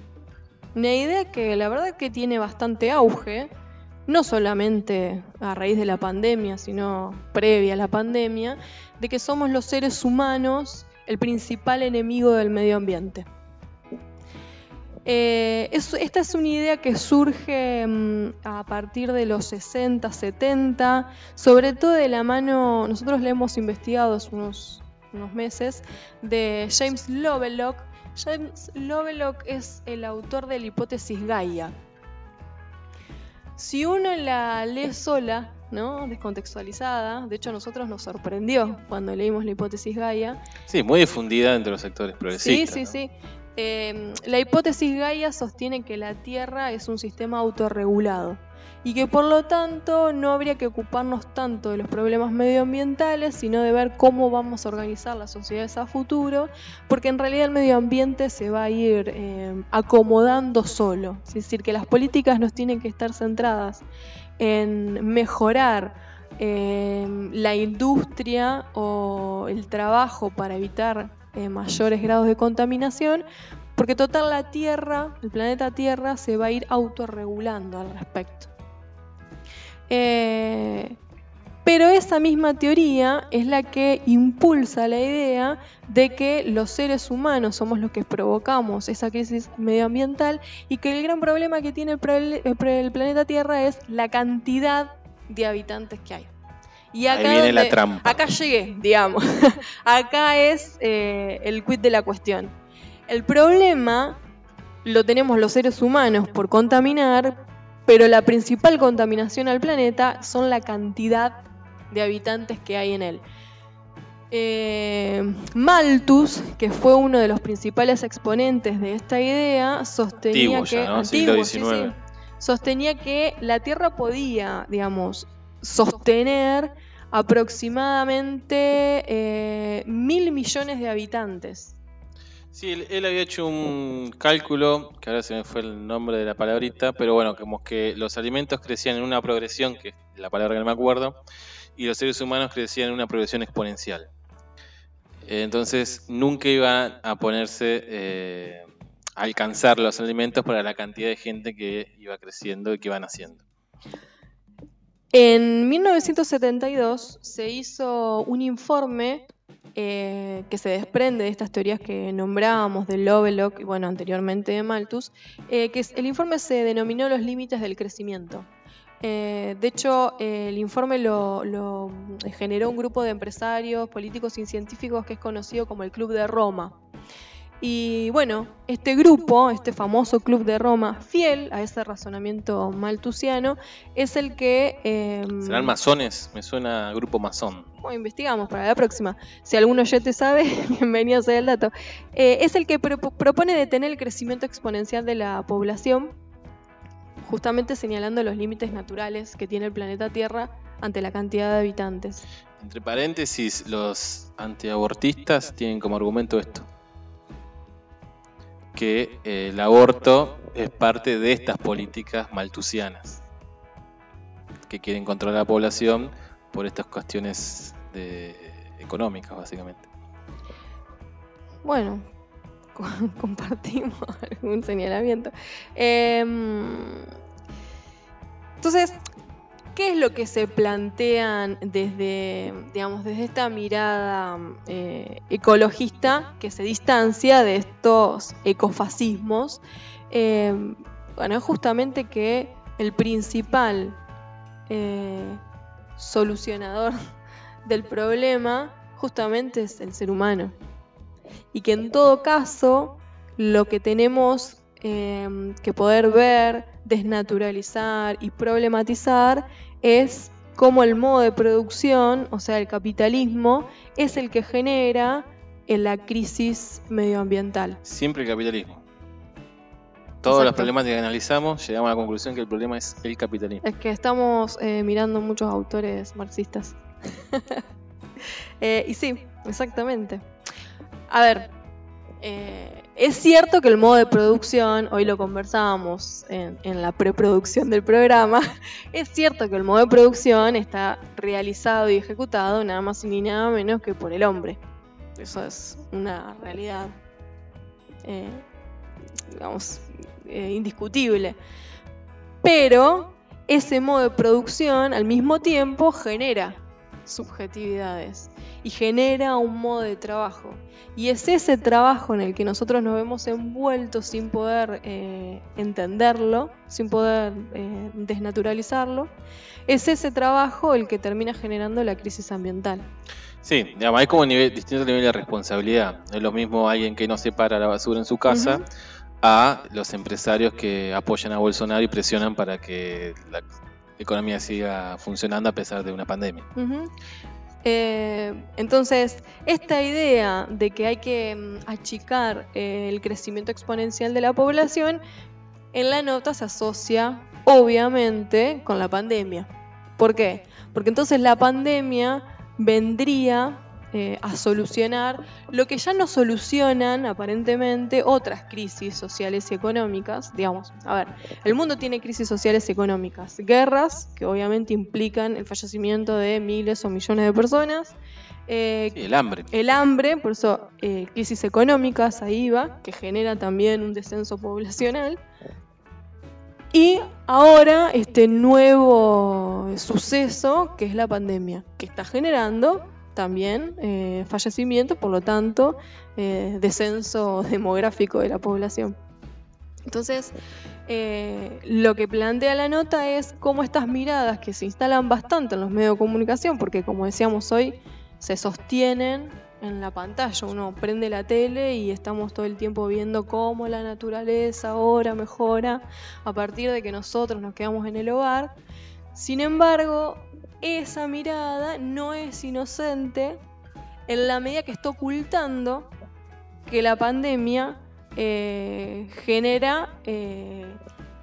Una idea que la verdad que tiene bastante auge, no solamente a raíz de la pandemia, sino previa a la pandemia, de que somos los seres humanos el principal enemigo del medio ambiente. Eh, esta es una idea que surge mm, a partir de los 60, 70, sobre todo de la mano, nosotros le hemos investigado hace unos, unos meses, de James Lovelock. James Lovelock es el autor de la hipótesis Gaia. Si uno la lee sola, ¿no? descontextualizada, de hecho a nosotros nos sorprendió cuando leímos la hipótesis Gaia. Sí, muy difundida entre los sectores progresistas. Sí, sí, sí. Em, la hipótesis Gaia sostiene que la Tierra es un sistema autorregulado y que por lo tanto no habría que ocuparnos tanto de los problemas medioambientales, sino de ver cómo vamos a organizar las sociedades a futuro, porque en realidad el medio ambiente se va a ir em, acomodando solo. Es decir, que las políticas nos tienen que estar centradas en mejorar em, la industria o el trabajo para evitar eh, mayores grados de contaminación, porque total la Tierra, el planeta Tierra, se va a ir autorregulando al respecto. Eh, pero esa misma teoría es la que impulsa la idea de que los seres humanos somos los que provocamos esa crisis medioambiental y que el gran problema que tiene el planeta Tierra es la cantidad de habitantes que hay. Y acá Ahí viene la trampa. Acá llegué, digamos. acá es eh, el quid de la cuestión. El problema lo tenemos los seres humanos por contaminar, pero la principal contaminación al planeta son la cantidad de habitantes que hay en él. Eh, Malthus, que fue uno de los principales exponentes de esta idea, sostenía que sostenía que la Tierra podía, digamos, sostener aproximadamente eh, mil millones de habitantes. Sí, él, había hecho un cálculo, que ahora se me fue el nombre de la palabrita, pero bueno, como que los alimentos crecían en una progresión, que es la palabra que no me acuerdo, y los seres humanos crecían en una progresión exponencial. Entonces nunca iban a ponerse eh, a alcanzar los alimentos para la cantidad de gente que iba creciendo y que iban haciendo. En 1972 se hizo un informe eh, que se desprende de estas teorías que nombrábamos de Lovelock y bueno, anteriormente de Malthus, eh, que el informe se denominó los límites del crecimiento. Eh, de hecho, el informe lo generó un grupo de empresarios, políticos y científicos que es conocido como el Club de Roma. Y bueno, este grupo, este famoso club de Roma, fiel a ese razonamiento maltusiano, es el que... Em, ¿Serán masones? Me suena a grupo masón. Bueno, investigamos para la próxima. Si alguno ya te sabe, bienvenido sea el dato. Eh, es el que propone detener el crecimiento exponencial de la población, justamente señalando los límites naturales que tiene el planeta Tierra ante la cantidad de habitantes. Entre paréntesis, los antiabortistas tienen como argumento esto que eh, el aborto es parte de estas políticas maltusianas que quieren controlar la población por estas cuestiones económicas, básicamente. Bueno, compartimos algún señalamiento. Em, entonces, ¿Qué es lo que se plantean desde, digamos, desde esta mirada eh, ecologista que se distancia de estos ecofascismos? Eh, bueno, es justamente que el principal eh, solucionador del problema justamente es el ser humano. Y que en todo caso lo que tenemos que poder ver, desnaturalizar y problematizar es cómo el modo de producción, o sea, el capitalismo, es el que genera en la crisis medioambiental. Siempre el capitalismo. Todos los problemas que analizamos llegamos a la conclusión que el problema es el capitalismo. Es que estamos eh, mirando muchos autores marxistas. Eh, y sí, exactamente. A ver, Eh, es cierto que el modo de producción, hoy lo conversábamos en, la preproducción del programa, es cierto que el modo de producción está realizado y ejecutado nada más y ni nada menos que por el hombre. Eso es una realidad, eh, digamos, eh, indiscutible. Pero ese modo de producción al mismo tiempo genera subjetividades y genera un modo de trabajo. Y es ese trabajo en el que nosotros nos vemos envueltos sin poder eh, entenderlo, sin poder eh, desnaturalizarlo, es ese trabajo el que termina generando la crisis ambiental. Sí, digamos, hay como nivel, distintos niveles de responsabilidad. Es lo mismo alguien que no separa la basura en su casa uh -huh. a los empresarios que apoyan a Bolsonaro y presionan para que la economía siga funcionando a pesar de una pandemia. Uh -huh. Eh, entonces, esta idea de que hay que mm, achicar eh, el crecimiento exponencial de la población, en la nota se asocia obviamente con la pandemia. ¿Por qué? Porque entonces la pandemia vendría eh, a solucionar lo que ya no solucionan aparentemente otras crisis sociales y económicas. Digamos, a ver, el mundo tiene crisis sociales y económicas, guerras que obviamente implican el fallecimiento de miles o millones de personas. Eh, sí, el hambre. El hambre, por eso eh, crisis económicas, ahí va, que genera también un descenso poblacional. Y ahora este nuevo suceso, que es la pandemia, que está generando también eh, fallecimientos, por lo tanto, eh, descenso demográfico de la población. Entonces, eh, lo que plantea la nota es cómo estas miradas que se instalan bastante en los medios de comunicación, porque como decíamos hoy, se sostienen en la pantalla. Uno prende la tele y estamos todo el tiempo viendo cómo la naturaleza ahora mejora a partir de que nosotros nos quedamos en el hogar. Sin embargo, esa mirada no es inocente en la medida que está ocultando que la pandemia eh, genera eh,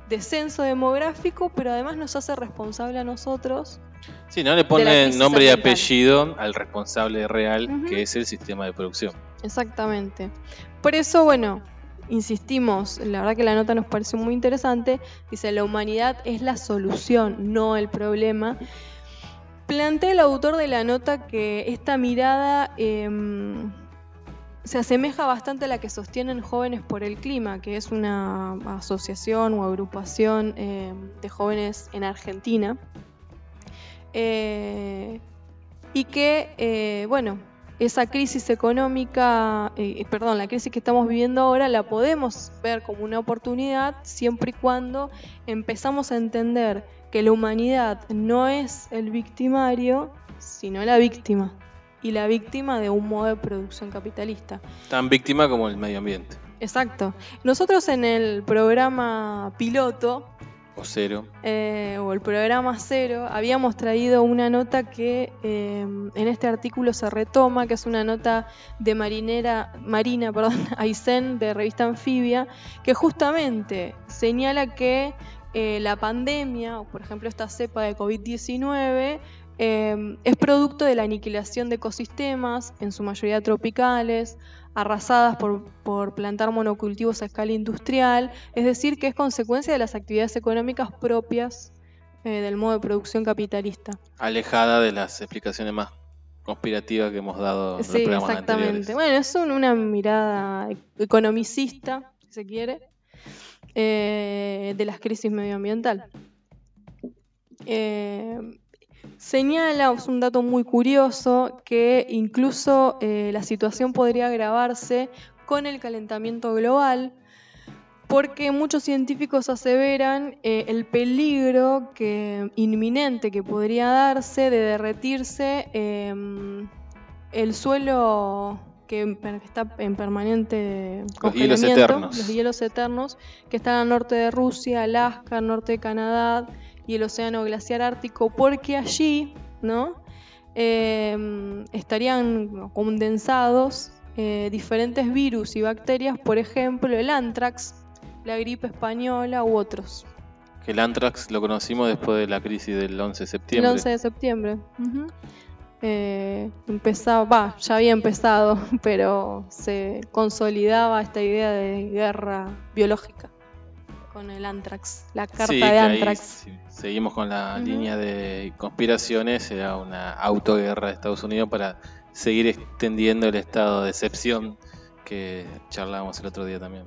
descenso demográfico, pero además nos hace responsable a nosotros. Sí, no le pone nombre y apellido al responsable real, uh -huh. que es el sistema de producción. Exactamente. Por eso, bueno, insistimos, la verdad que la nota nos pareció muy interesante. Dice, la humanidad es la solución, no el problema. Plantea el autor de la nota que esta mirada eh, se asemeja bastante a la que sostienen Jóvenes por el Clima, que es una asociación o agrupación eh, de jóvenes en Argentina. Eh, y que, eh, bueno, esa crisis económica, eh, perdón, la crisis que estamos viviendo ahora la podemos ver como una oportunidad siempre y cuando empezamos a entender que la humanidad no es el victimario, sino la víctima. Y la víctima de un modo de producción capitalista. Tan víctima como el medio ambiente. Exacto. Nosotros en el programa piloto o cero. Eh, o el programa cero, habíamos traído una nota que eh, en este artículo se retoma, que es una nota de marinera, Marina perdón, Aysén de revista Anfibia, que justamente señala que eh, la pandemia, o por ejemplo esta cepa de COVID-19, es producto de la aniquilación de ecosistemas, en su mayoría tropicales, arrasadas por, por, plantar monocultivos a escala industrial, es decir, que es consecuencia de las actividades económicas propias eh, del modo de producción capitalista. Alejada de las explicaciones más conspirativas que hemos dado en sí, los programas exactamente. anteriores. Bueno, es un, una mirada economicista, si se quiere, eh, de las crisis medioambientales. Eh, Señala, un dato muy curioso, que incluso eh, la situación podría agravarse con el calentamiento global, porque muchos científicos aseveran eh, el peligro que, inminente que podría darse de derretirse eh, el suelo que está en permanente los hielos eternos. los hielos eternos, que están al norte de Rusia, Alaska, al norte de Canadá, y el océano glaciar ártico, porque allí ¿no? Eh, estarían condensados eh, diferentes virus y bacterias, por ejemplo el anthrax, la gripe española u otros. Que el anthrax lo conocimos después de la crisis del 11 de septiembre. El 11 de septiembre. Uh -huh. Eh, empezaba, va, ya había empezado, pero se consolidaba esta idea de guerra biológica con el antrax, la carta Sí, de antrax. seguimos con la línea de conspiraciones, era una autoguerra de Estados Unidos para seguir extendiendo el estado de excepción que charlábamos el otro día también.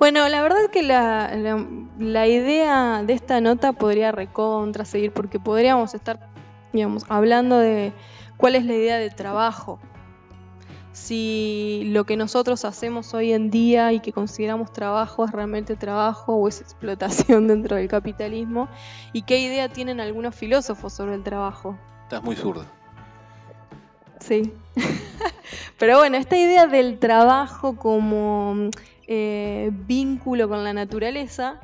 Bueno, la verdad que la, la- la idea de esta nota podría recontra seguir porque podríamos estar, digamos, hablando de cuál es la idea de trabajo. Si lo que nosotros hacemos hoy en día y que consideramos trabajo es realmente trabajo o es explotación dentro del capitalismo y qué idea tienen algunos filósofos sobre el trabajo. Estás muy zurdo. Sí. Pero bueno, esta idea del trabajo como eh, vínculo con la naturaleza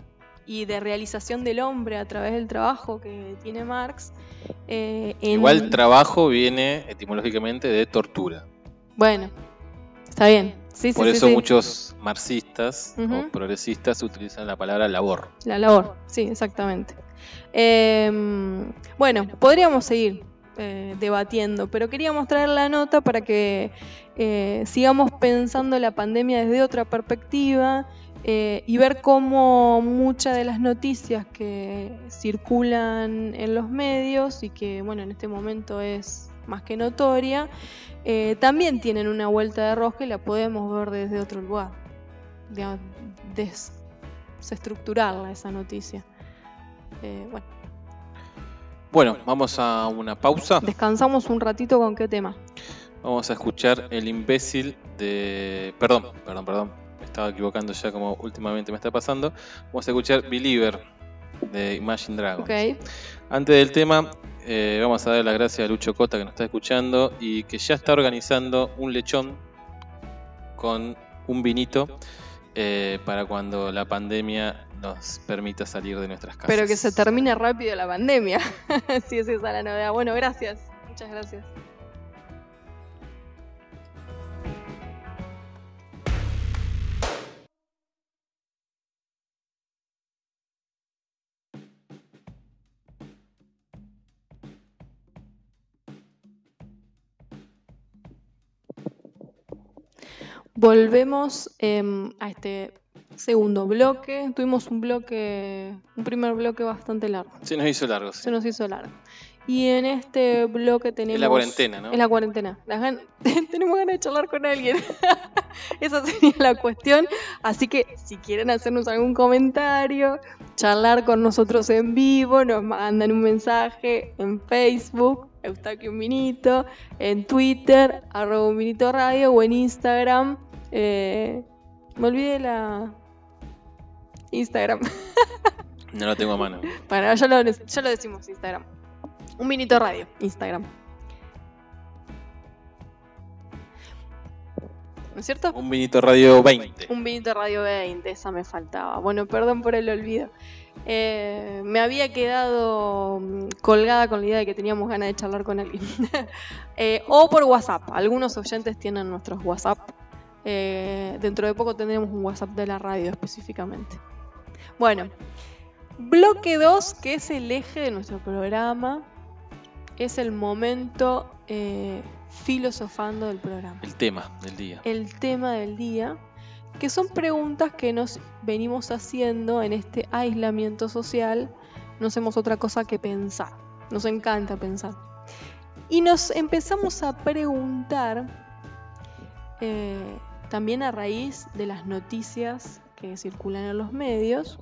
y de realización del hombre a través del trabajo que tiene Marx. eh, en- Igual trabajo viene etimológicamente de tortura. Bueno, está bien. Sí, Por sí, eso sí. muchos marxistas o progresistas utilizan la palabra labor. La labor, sí, exactamente. Eh, bueno, podríamos seguir eh, debatiendo, pero queríamos traer la nota para que eh, sigamos pensando la pandemia desde otra perspectiva eh, y ver cómo muchas de las noticias que circulan en los medios y que, bueno, en este momento es más que notoria, eh, también tienen una vuelta de rosca y la podemos ver desde otro lugar. Digamos, des- desestructurarla esa noticia. Eh, bueno, Bueno, vamos a una pausa. descansamos un ratito con qué tema. Vamos a escuchar El imbécil de... Perdón, perdón, perdón. Estaba equivocando ya como últimamente me está pasando. Vamos a escuchar Believer de Imagine Dragons. Antes del tema, eh, vamos a dar las gracias a Lucho Cota que nos está escuchando y que ya está organizando un lechón con un vinito eh, para cuando la pandemia nos permita salir de nuestras casas. Pero que se termine rápido la pandemia. sí, es esa la novedad. Bueno, gracias. Muchas gracias. Volvemos em, a este segundo bloque. Tuvimos un bloque, un primer bloque bastante largo. Se nos hizo largo. sí. Se nos hizo largo. Y en este bloque tenemos. Es la cuarentena, ¿no? Es la cuarentena. Las gan- tenemos ganas de charlar con alguien. Esa sería la cuestión. Así que si quieren hacernos algún comentario, charlar con nosotros en vivo, nos mandan un mensaje en Facebook, Eustaquio Un Minito, en Twitter, arroba un Minito Radio, o en Instagram. Eh, me olvidé la. Instagram. No lo tengo a mano. Bueno, ya lo, ya lo decimos, Instagram. Un minito radio, Instagram. ¿No es cierto? Un vinito radio 20. Un vinito radio 20, esa me faltaba. Bueno, perdón por el olvido. Eh, me había quedado mm, colgada con la idea de que teníamos ganas de charlar con alguien. Eh, o por WhatsApp. Algunos oyentes tienen nuestros WhatsApp. Eh, dentro de poco tendremos un WhatsApp de la radio específicamente. Bueno, bloque 2, que es el eje de nuestro programa, es el momento eh, filosofando del programa El tema del día. el tema del día, que son preguntas que nos venimos haciendo en este aislamiento social. No hacemos otra cosa que pensar. Nos encanta pensar. Y nos empezamos a preguntar, eh, también a raíz de las noticias que circulan en los medios,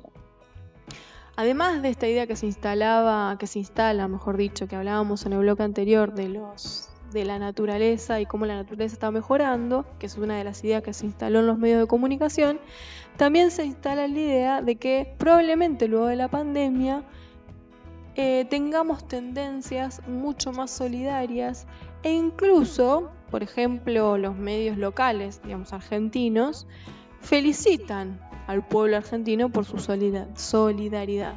Además de esta idea que se instalaba, que se instala, mejor dicho, que hablábamos en el bloque anterior de la naturaleza y cómo la naturaleza está mejorando, que es una de las ideas que se instaló en los medios de comunicación, también se instala la idea de que probablemente luego de la pandemia eh, tengamos tendencias mucho más solidarias e incluso, por ejemplo, los medios locales, digamos argentinos, felicitan al pueblo argentino por su solida- solidaridad.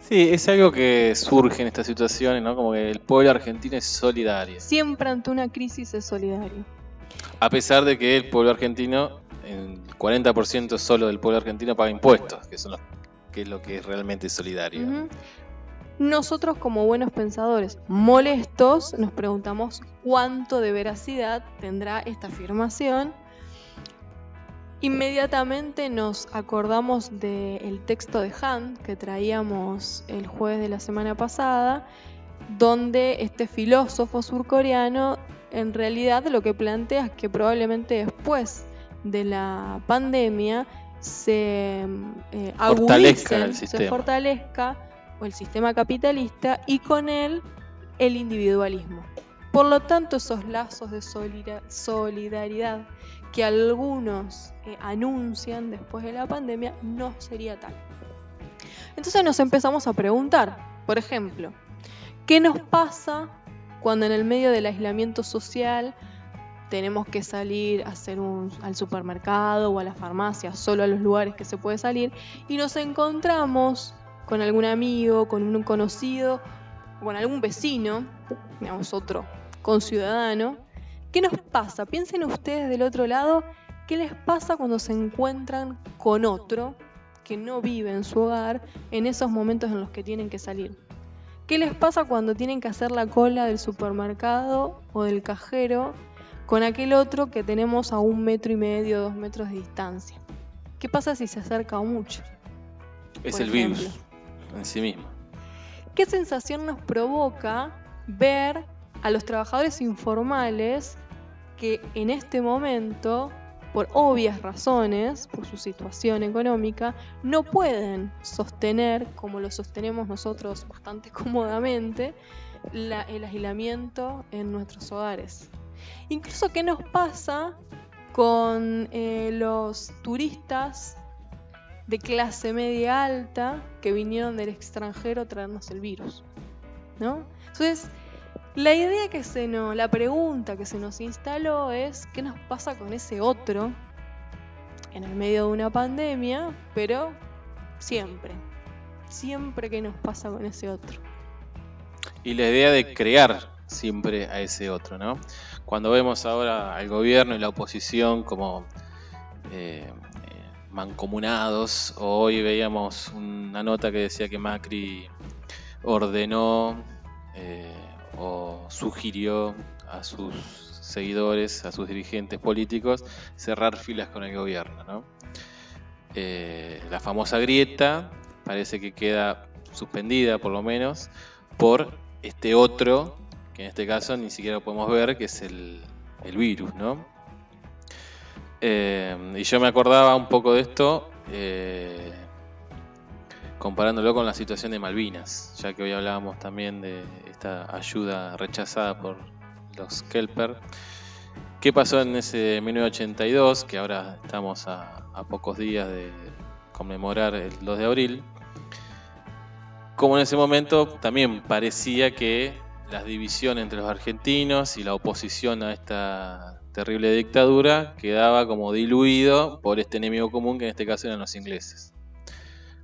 Sí, es algo que surge en estas situaciones, ¿no? Como que el pueblo argentino es solidario. Siempre ante una crisis es solidario. A pesar de que el pueblo argentino, el 40% solo del pueblo argentino paga impuestos, que son los que es lo que es realmente solidario. Ujú. Nosotros como buenos pensadores molestos nos preguntamos cuánto de veracidad tendrá esta afirmación. Inmediatamente nos acordamos del texto de Hunt que traíamos el jueves de la semana pasada, donde este filósofo surcoreano en realidad lo que plantea es que probablemente después de la pandemia se eh, Fortalezca el se fortalezca o el sistema capitalista y con él el individualismo. Por lo tanto, esos lazos de solida- solidaridad que algunos eh, anuncian después de la pandemia no sería tal. Entonces nos empezamos a preguntar, por ejemplo, ¿qué nos pasa cuando en el medio del aislamiento social tenemos que salir a hacer un, al supermercado o a la farmacia, solo a los lugares que se puede salir, y nos encontramos con algún amigo, con un conocido, con algún vecino, digamos otro conciudadano. ¿Qué nos pasa? Piensen ustedes del otro lado, ¿qué les pasa cuando se encuentran con otro que no vive en su hogar en esos momentos en los que tienen que salir? ¿Qué les pasa cuando tienen que hacer la cola del supermercado o del cajero con aquel otro que tenemos a un metro y medio, dos metros de distancia? ¿Qué pasa si se acerca mucho? Es el ejemplo. virus en sí mismo. ¿Qué sensación nos provoca ver a los trabajadores informales que en este momento, por obvias razones, por su situación económica, no pueden sostener, como lo sostenemos nosotros bastante cómodamente, el aislamiento en nuestros hogares? Incluso, ¿qué nos pasa con eh, los turistas de clase media alta que vinieron del extranjero a traernos el virus. ¿No? Entonces, la idea que se nos, la pregunta que se nos instaló es ¿qué nos pasa con ese otro en el medio de una pandemia? Pero siempre, siempre que nos pasa con ese otro. Y la idea de crear siempre a ese otro, ¿no? Cuando vemos ahora al gobierno y la oposición como eh, mancomunados, hoy veíamos una nota que decía que Macri ordenó eh, o sugirió a sus seguidores, a sus dirigentes políticos, cerrar filas con el gobierno, ¿no? Eh, la famosa grieta parece que queda suspendida por lo menos por este otro, que en este caso ni siquiera podemos ver, que es el, el virus, ¿no? Eh, y yo me acordaba un poco de esto, eh, comparándolo con la situación de Malvinas, ya que hoy hablábamos también de esta ayuda rechazada por los Kelper. ¿Qué pasó en ese 1982, que ahora estamos a, a pocos días de conmemorar el 2 de abril? Como en ese momento también parecía que las divisiones entre los argentinos y la oposición a esta terrible dictadura quedaba como diluido por este enemigo común que en este caso eran los ingleses.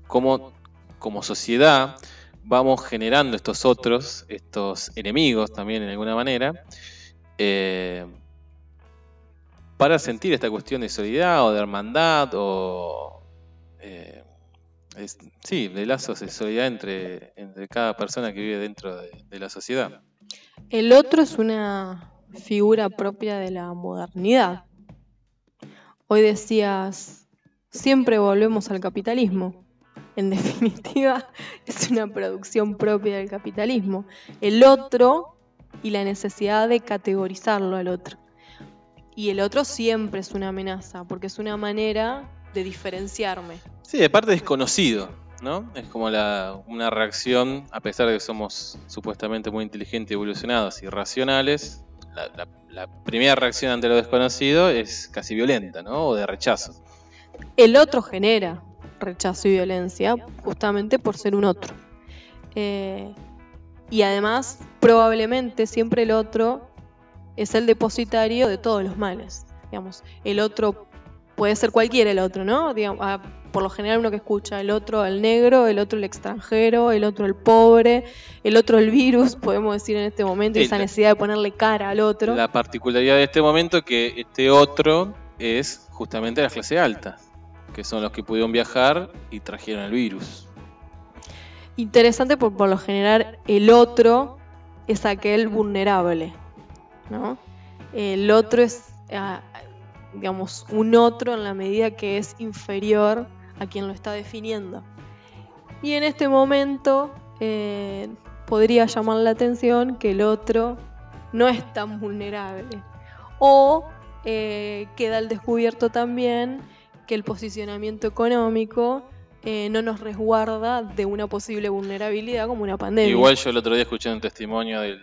Como, como sociedad vamos generando estos otros, estos enemigos también en alguna manera, eh, para sentir esta cuestión de solidaridad o de hermandad o... eh, sí, de lazos de solidaridad entre, cada persona que vive dentro de, de la sociedad. El otro es una figura propia de la modernidad. Hoy decías, siempre volvemos al capitalismo. En definitiva, es una producción propia del capitalismo. El otro y la necesidad de categorizarlo al otro. Y el otro siempre es una amenaza, porque es una manera de diferenciarme. Sí, de parte desconocido, ¿no? Es como una reacción, a pesar de que somos supuestamente muy inteligentes, evolucionados y racionales, la, primera reacción ante lo desconocido es casi violenta, ¿no? O de rechazo. El otro genera rechazo y violencia justamente por ser un otro. Eh, y además, probablemente siempre el otro es el depositario de todos los males. Digamos, el otro puede ser cualquiera el otro, ¿no? Digamos, ah, por lo general uno que escucha, el otro el negro, el otro el extranjero, el otro el pobre, el otro el virus, podemos decir en este momento, y esa necesidad de ponerle cara al otro. La particularidad de este momento es que este otro es justamente la clase alta, que son los que pudieron viajar y trajeron el virus. interesante porque por lo general el otro es aquel vulnerable, ¿no? El otro es, ah, digamos, un otro en la medida que es inferior a quien lo está definiendo. Y en este momento eh, podría llamar la atención que el otro no es tan vulnerable. O eh, queda al descubierto también que el posicionamiento económico eh, no nos resguarda de una posible vulnerabilidad como una pandemia. Igual yo el otro día escuché un testimonio del-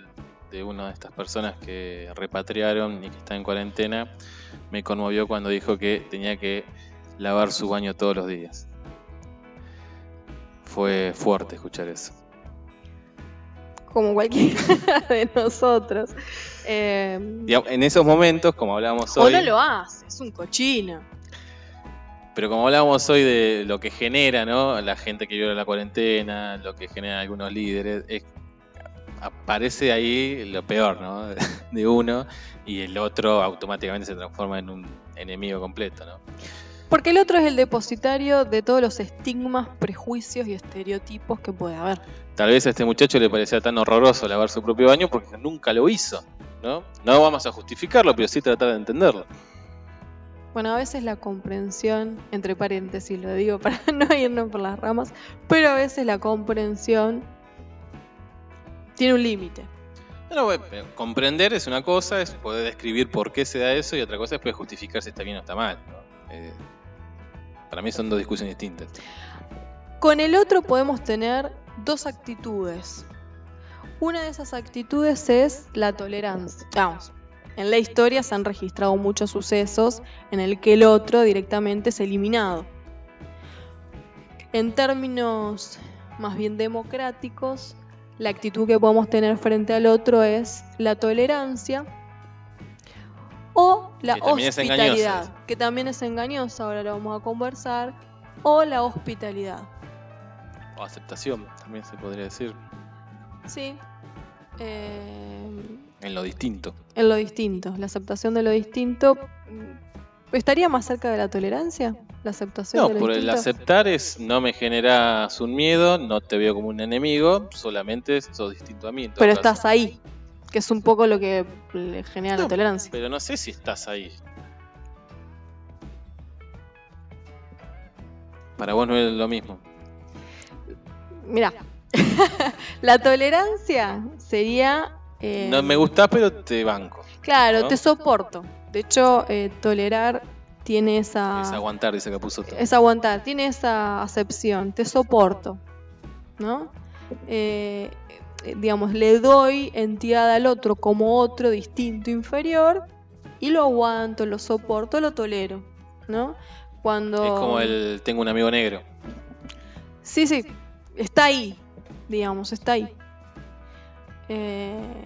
de una de estas personas que repatriaron y que está en cuarentena. Me conmovió cuando dijo que tenía que lavar su baño todos los días. Fue fuerte escuchar eso. Como cualquiera de nosotros. Eh, Digamos, en esos momentos, como hablábamos o hoy, no lo hace, es un cochino. pero como hablábamos hoy de lo que genera, ¿no? La gente que viola la cuarentena, lo que genera algunos líderes, es- aparece ahí lo peor, ¿no? De uno y el otro automáticamente se transforma en un enemigo completo, ¿no? Porque el otro es el depositario de todos los estigmas, prejuicios y estereotipos que puede haber. Tal vez a este muchacho le parecía tan horroroso lavar su propio baño porque nunca lo hizo, ¿no? No vamos a justificarlo, pero sí tratar de entenderlo. Bueno, a veces la comprensión, entre paréntesis lo digo para no irnos por las ramas, pero a veces la comprensión tiene un límite. No, bueno, comprender es una cosa, es poder describir por qué se da eso, y otra cosa es poder justificar si está bien o está mal. ¿no? Eh, para mí son dos discusiones distintas. Con el otro podemos tener dos actitudes. Una de esas actitudes es la tolerancia. Vamos, en la historia se han registrado muchos sucesos en el que el otro directamente es eliminado. En términos más bien democráticos, la actitud que podemos tener frente al otro es la tolerancia o la Que también es hospitalidad, que también es engañosa, ahora lo vamos a conversar, o la hospitalidad. O aceptación, también se podría decir, Sí. Eh, en lo distinto. en lo distinto, la aceptación de lo distinto. ¿Estaría más cerca de la tolerancia? La aceptación No, de lo por el aceptar es no me generas un miedo, no te veo como un enemigo, solamente sos distinto a mí. Pero caso. estás ahí, que es un poco lo que le genera la tolerancia. Pero no sé si estás ahí. Para vos no es lo mismo. Mira, la tolerancia sería... eh, No me gustás, pero te banco. Claro, ¿no? te soporto. De hecho, eh, tolerar tiene esa... Es aguantar, dice Capuzotto. Es aguantar, tiene esa acepción, te soporto, ¿no? Eh, digamos, le doy entidad al otro como otro distinto, inferior, y lo aguanto, lo soporto, lo tolero, ¿no? Cuando... Es como el tengo un amigo negro. Sí, sí, está ahí, digamos, está ahí. Eh,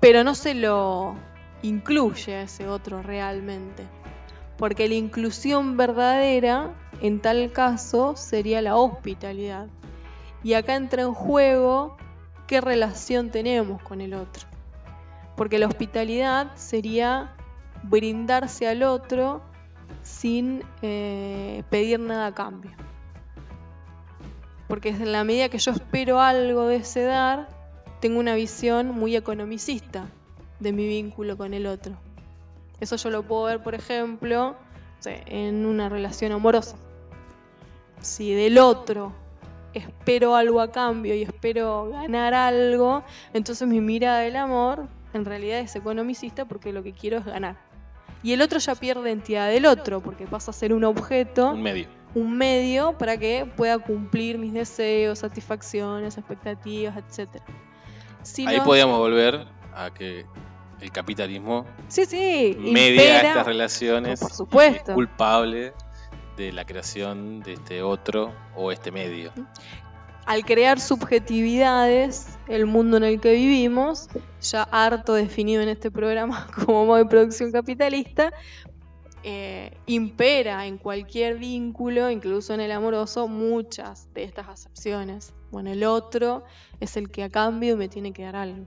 pero no se lo incluye a ese otro realmente. Porque la inclusión verdadera, en tal caso, sería la hospitalidad. Y acá entra en juego qué relación tenemos con el otro. Porque la hospitalidad sería brindarse al otro sin eh, pedir nada a cambio. Porque en la medida que yo espero algo de ese dar, tengo una visión muy economicista de mi vínculo con el otro. Eso yo lo puedo ver, por ejemplo, en una relación amorosa. Si del otro espero algo a cambio y espero ganar algo, entonces mi mirada del amor en realidad es economicista porque lo que quiero es ganar. Y el otro ya pierde entidad del otro porque pasa a ser un objeto Un medio. un medio para que pueda cumplir mis deseos, satisfacciones, expectativas, etc. Si Ahí no- podíamos volver a que el capitalismo Sí, sí, media impera- estas relaciones por y supuesto. es culpable de la creación de este otro o este medio. Al crear subjetividades, el mundo en el que vivimos, ya harto definido en este programa como modo de producción capitalista, eh, impera en cualquier vínculo, incluso en el amoroso, muchas de estas acepciones. Bueno, el otro es el que a cambio me tiene que dar algo.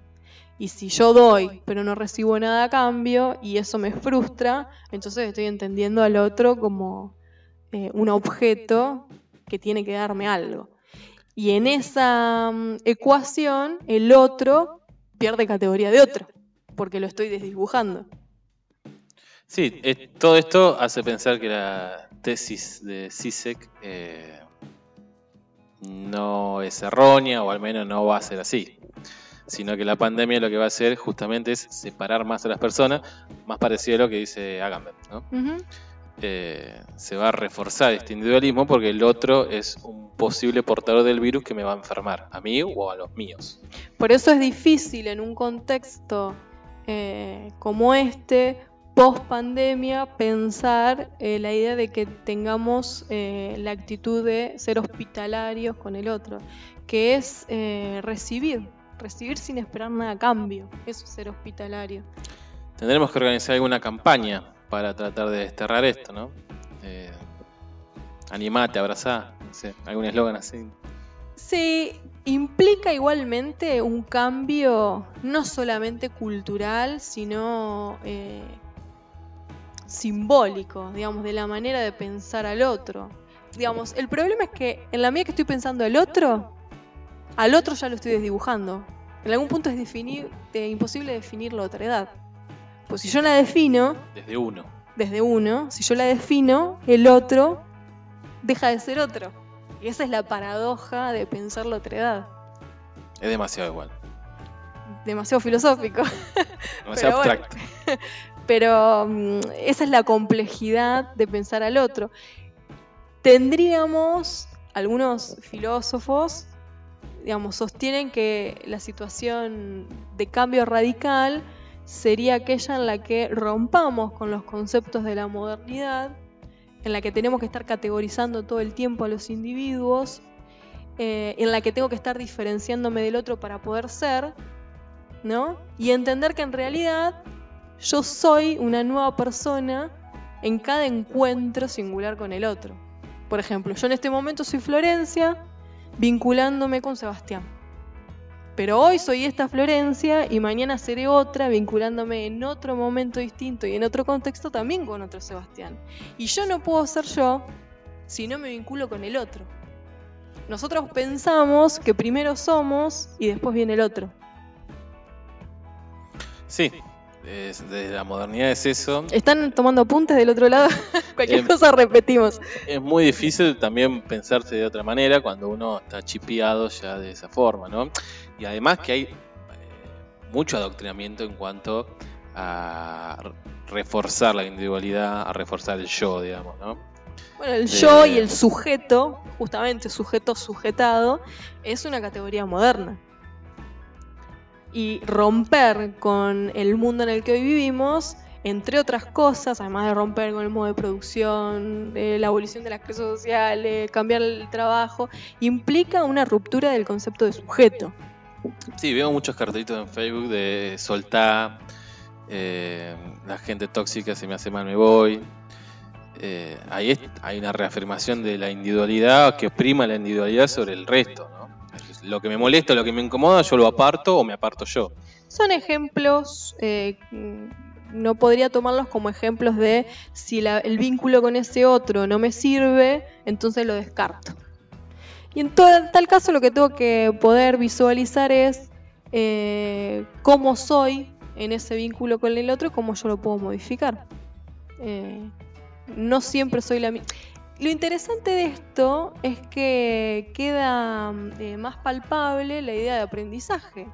Y si yo doy, pero no recibo nada a cambio, y eso me frustra, entonces estoy entendiendo al otro como eh, un objeto que tiene que darme algo. Y en esa mm, ecuación, el otro pierde categoría de otro, porque lo estoy desdibujando. Sí, es- todo esto hace pensar que la tesis de Sisek eh, no es errónea o al menos no va a ser así, sino que la pandemia lo que va a hacer justamente es separar más a las personas, más parecido a lo que dice Agamben, ¿no? Eh, se va a reforzar este individualismo porque el otro es un posible portador del virus que me va a enfermar, a mí o a los míos. Por eso es difícil en un contexto eh, como este, post pandemia, pensar eh, la idea de que tengamos la actitud de ser hospitalarios con el otro, que es recibir, recibir sin esperar nada a cambio. Eso es ser hospitalario. Tendremos que organizar alguna campaña para tratar de desterrar esto, ¿no? Eh, animate, abrazá, algún eslogan así. Sí, implica igualmente un cambio no solamente cultural, sino eh, simbólico, digamos, de la manera de pensar al otro. Digamos, el problema es que en la medida que estoy pensando al otro, al otro ya lo estoy desdibujando. En algún punto es eh, imposible definir la otra edad. Pues si yo la defino Desde uno. desde uno, si yo la defino, el otro deja de ser otro. Y esa es la paradoja de pensar la otra edad. Es demasiado igual. Demasiado filosófico. Demasiado abstracto. Pero mm, esa es la complejidad de pensar al otro. Tendríamos, algunos filósofos, digamos, sostienen que la situación de cambio radical sería aquella en la que rompamos con los conceptos de la modernidad, en la que tenemos que estar categorizando todo el tiempo a los individuos, eh, en la que tengo que estar diferenciándome del otro para poder ser, ¿no? Y entender que en realidad yo soy una nueva persona en cada encuentro singular con el otro. Por ejemplo, yo en este momento soy Florencia vinculándome con Sebastián. Pero hoy soy esta Florencia y mañana seré otra vinculándome en otro momento distinto y en otro contexto también con otro Sebastián. Y yo no puedo ser yo si no me vinculo con el otro. Nosotros pensamos que primero somos y después viene el otro. Sí, es- desde la modernidad es eso. ¿Están tomando apuntes del otro lado? Cualquier Em. cosa repetimos. Es muy difícil también pensarse de otra manera cuando uno está chipeado ya de esa forma, ¿no? Y además que hay eh, mucho adoctrinamiento en cuanto a reforzar la individualidad, a reforzar el yo, digamos, ¿no? Bueno, el de- yo y el sujeto, justamente sujeto sujetado, es una categoría moderna. Y romper con el mundo en el que hoy vivimos, entre otras cosas, además de romper con el modo de producción, eh, la abolición de las clases sociales, cambiar el trabajo, implica una ruptura del concepto de sujeto. Sí, veo muchos cartelitos en Facebook de soltar, eh, la gente tóxica se me hace mal, me voy. Eh, ahí hay una reafirmación de la individualidad que prima la individualidad sobre el resto, ¿no? Lo que me molesta, lo que me incomoda, yo lo aparto o me aparto yo. Son ejemplos, eh, no podría tomarlos como ejemplos de si la- el vínculo con ese otro no me sirve, entonces lo descarto. Y en todo- tal caso lo que tengo que poder visualizar es eh, cómo soy en ese vínculo con el otro y cómo yo lo puedo modificar. Eh, no siempre soy la misma. Lo interesante de esto es que queda eh, más palpable la idea de aprendizaje.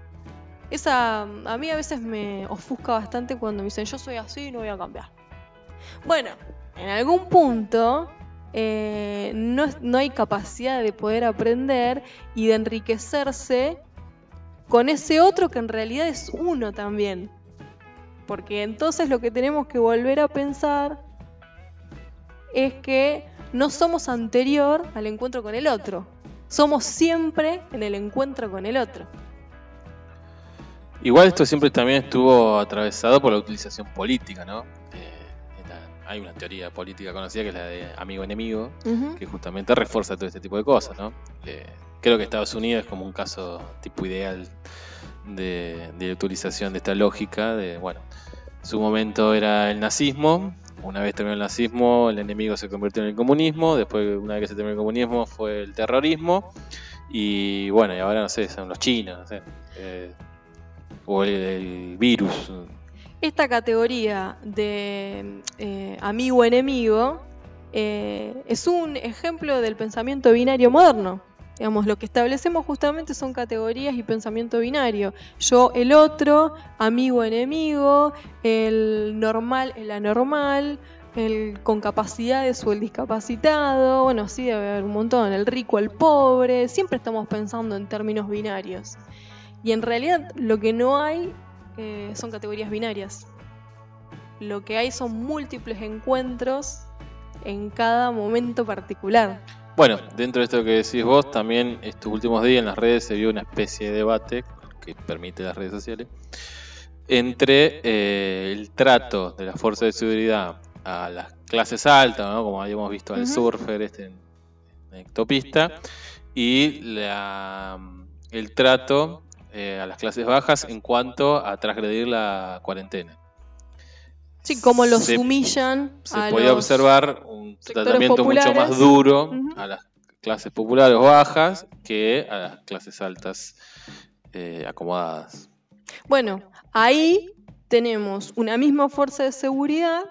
Esa a mí a veces me ofusca bastante cuando me dicen yo soy así y no voy a cambiar. Bueno, en algún punto eh, no, no hay capacidad de poder aprender y de enriquecerse con ese otro que en realidad es uno también. Porque entonces lo que tenemos que volver a pensar es que no somos anterior al encuentro con el otro. Somos siempre en el encuentro con el otro. Igual esto siempre también estuvo atravesado por la utilización política, ¿no? Hay una teoría política conocida que es la de amigo-enemigo, que justamente refuerza todo este tipo de cosas, ¿no? Eh, creo que Estados Unidos es como un caso tipo ideal de, de utilización de esta lógica de, bueno, su momento era el nazismo, una vez terminó el nazismo, el enemigo se convirtió en el comunismo, después una vez que se terminó el comunismo fue el terrorismo, Y bueno, y ahora no sé, son los chinos, no sé. eh, o el, el virus. Esta categoría de eh, amigo-enemigo eh, es un ejemplo del pensamiento binario moderno. Digamos, lo que establecemos justamente son categorías y pensamiento binario. Yo, el otro, amigo-enemigo, el normal, el anormal, el con capacidades o el discapacitado. Bueno, sí debe haber un montón. El rico, el pobre. Siempre estamos pensando en términos binarios. Y en realidad lo que no hay eh, son categorías binarias. Lo que hay son múltiples encuentros en cada momento particular. Bueno, dentro de esto que decís vos, también estos últimos días en las redes se vio una especie de debate que permite las redes sociales entre eh, el trato de las fuerzas de seguridad a las clases altas, ¿no? como habíamos visto al Ujú. surfer este en, en Ectopista, y la, el trato eh, a las clases bajas en cuanto a transgredir la cuarentena. Sí, como los Se- humillan se a podía los- observar un tratamiento mucho más duro a las clases populares o bajas que a las clases altas eh, acomodadas. Bueno, ahí tenemos una misma fuerza de seguridad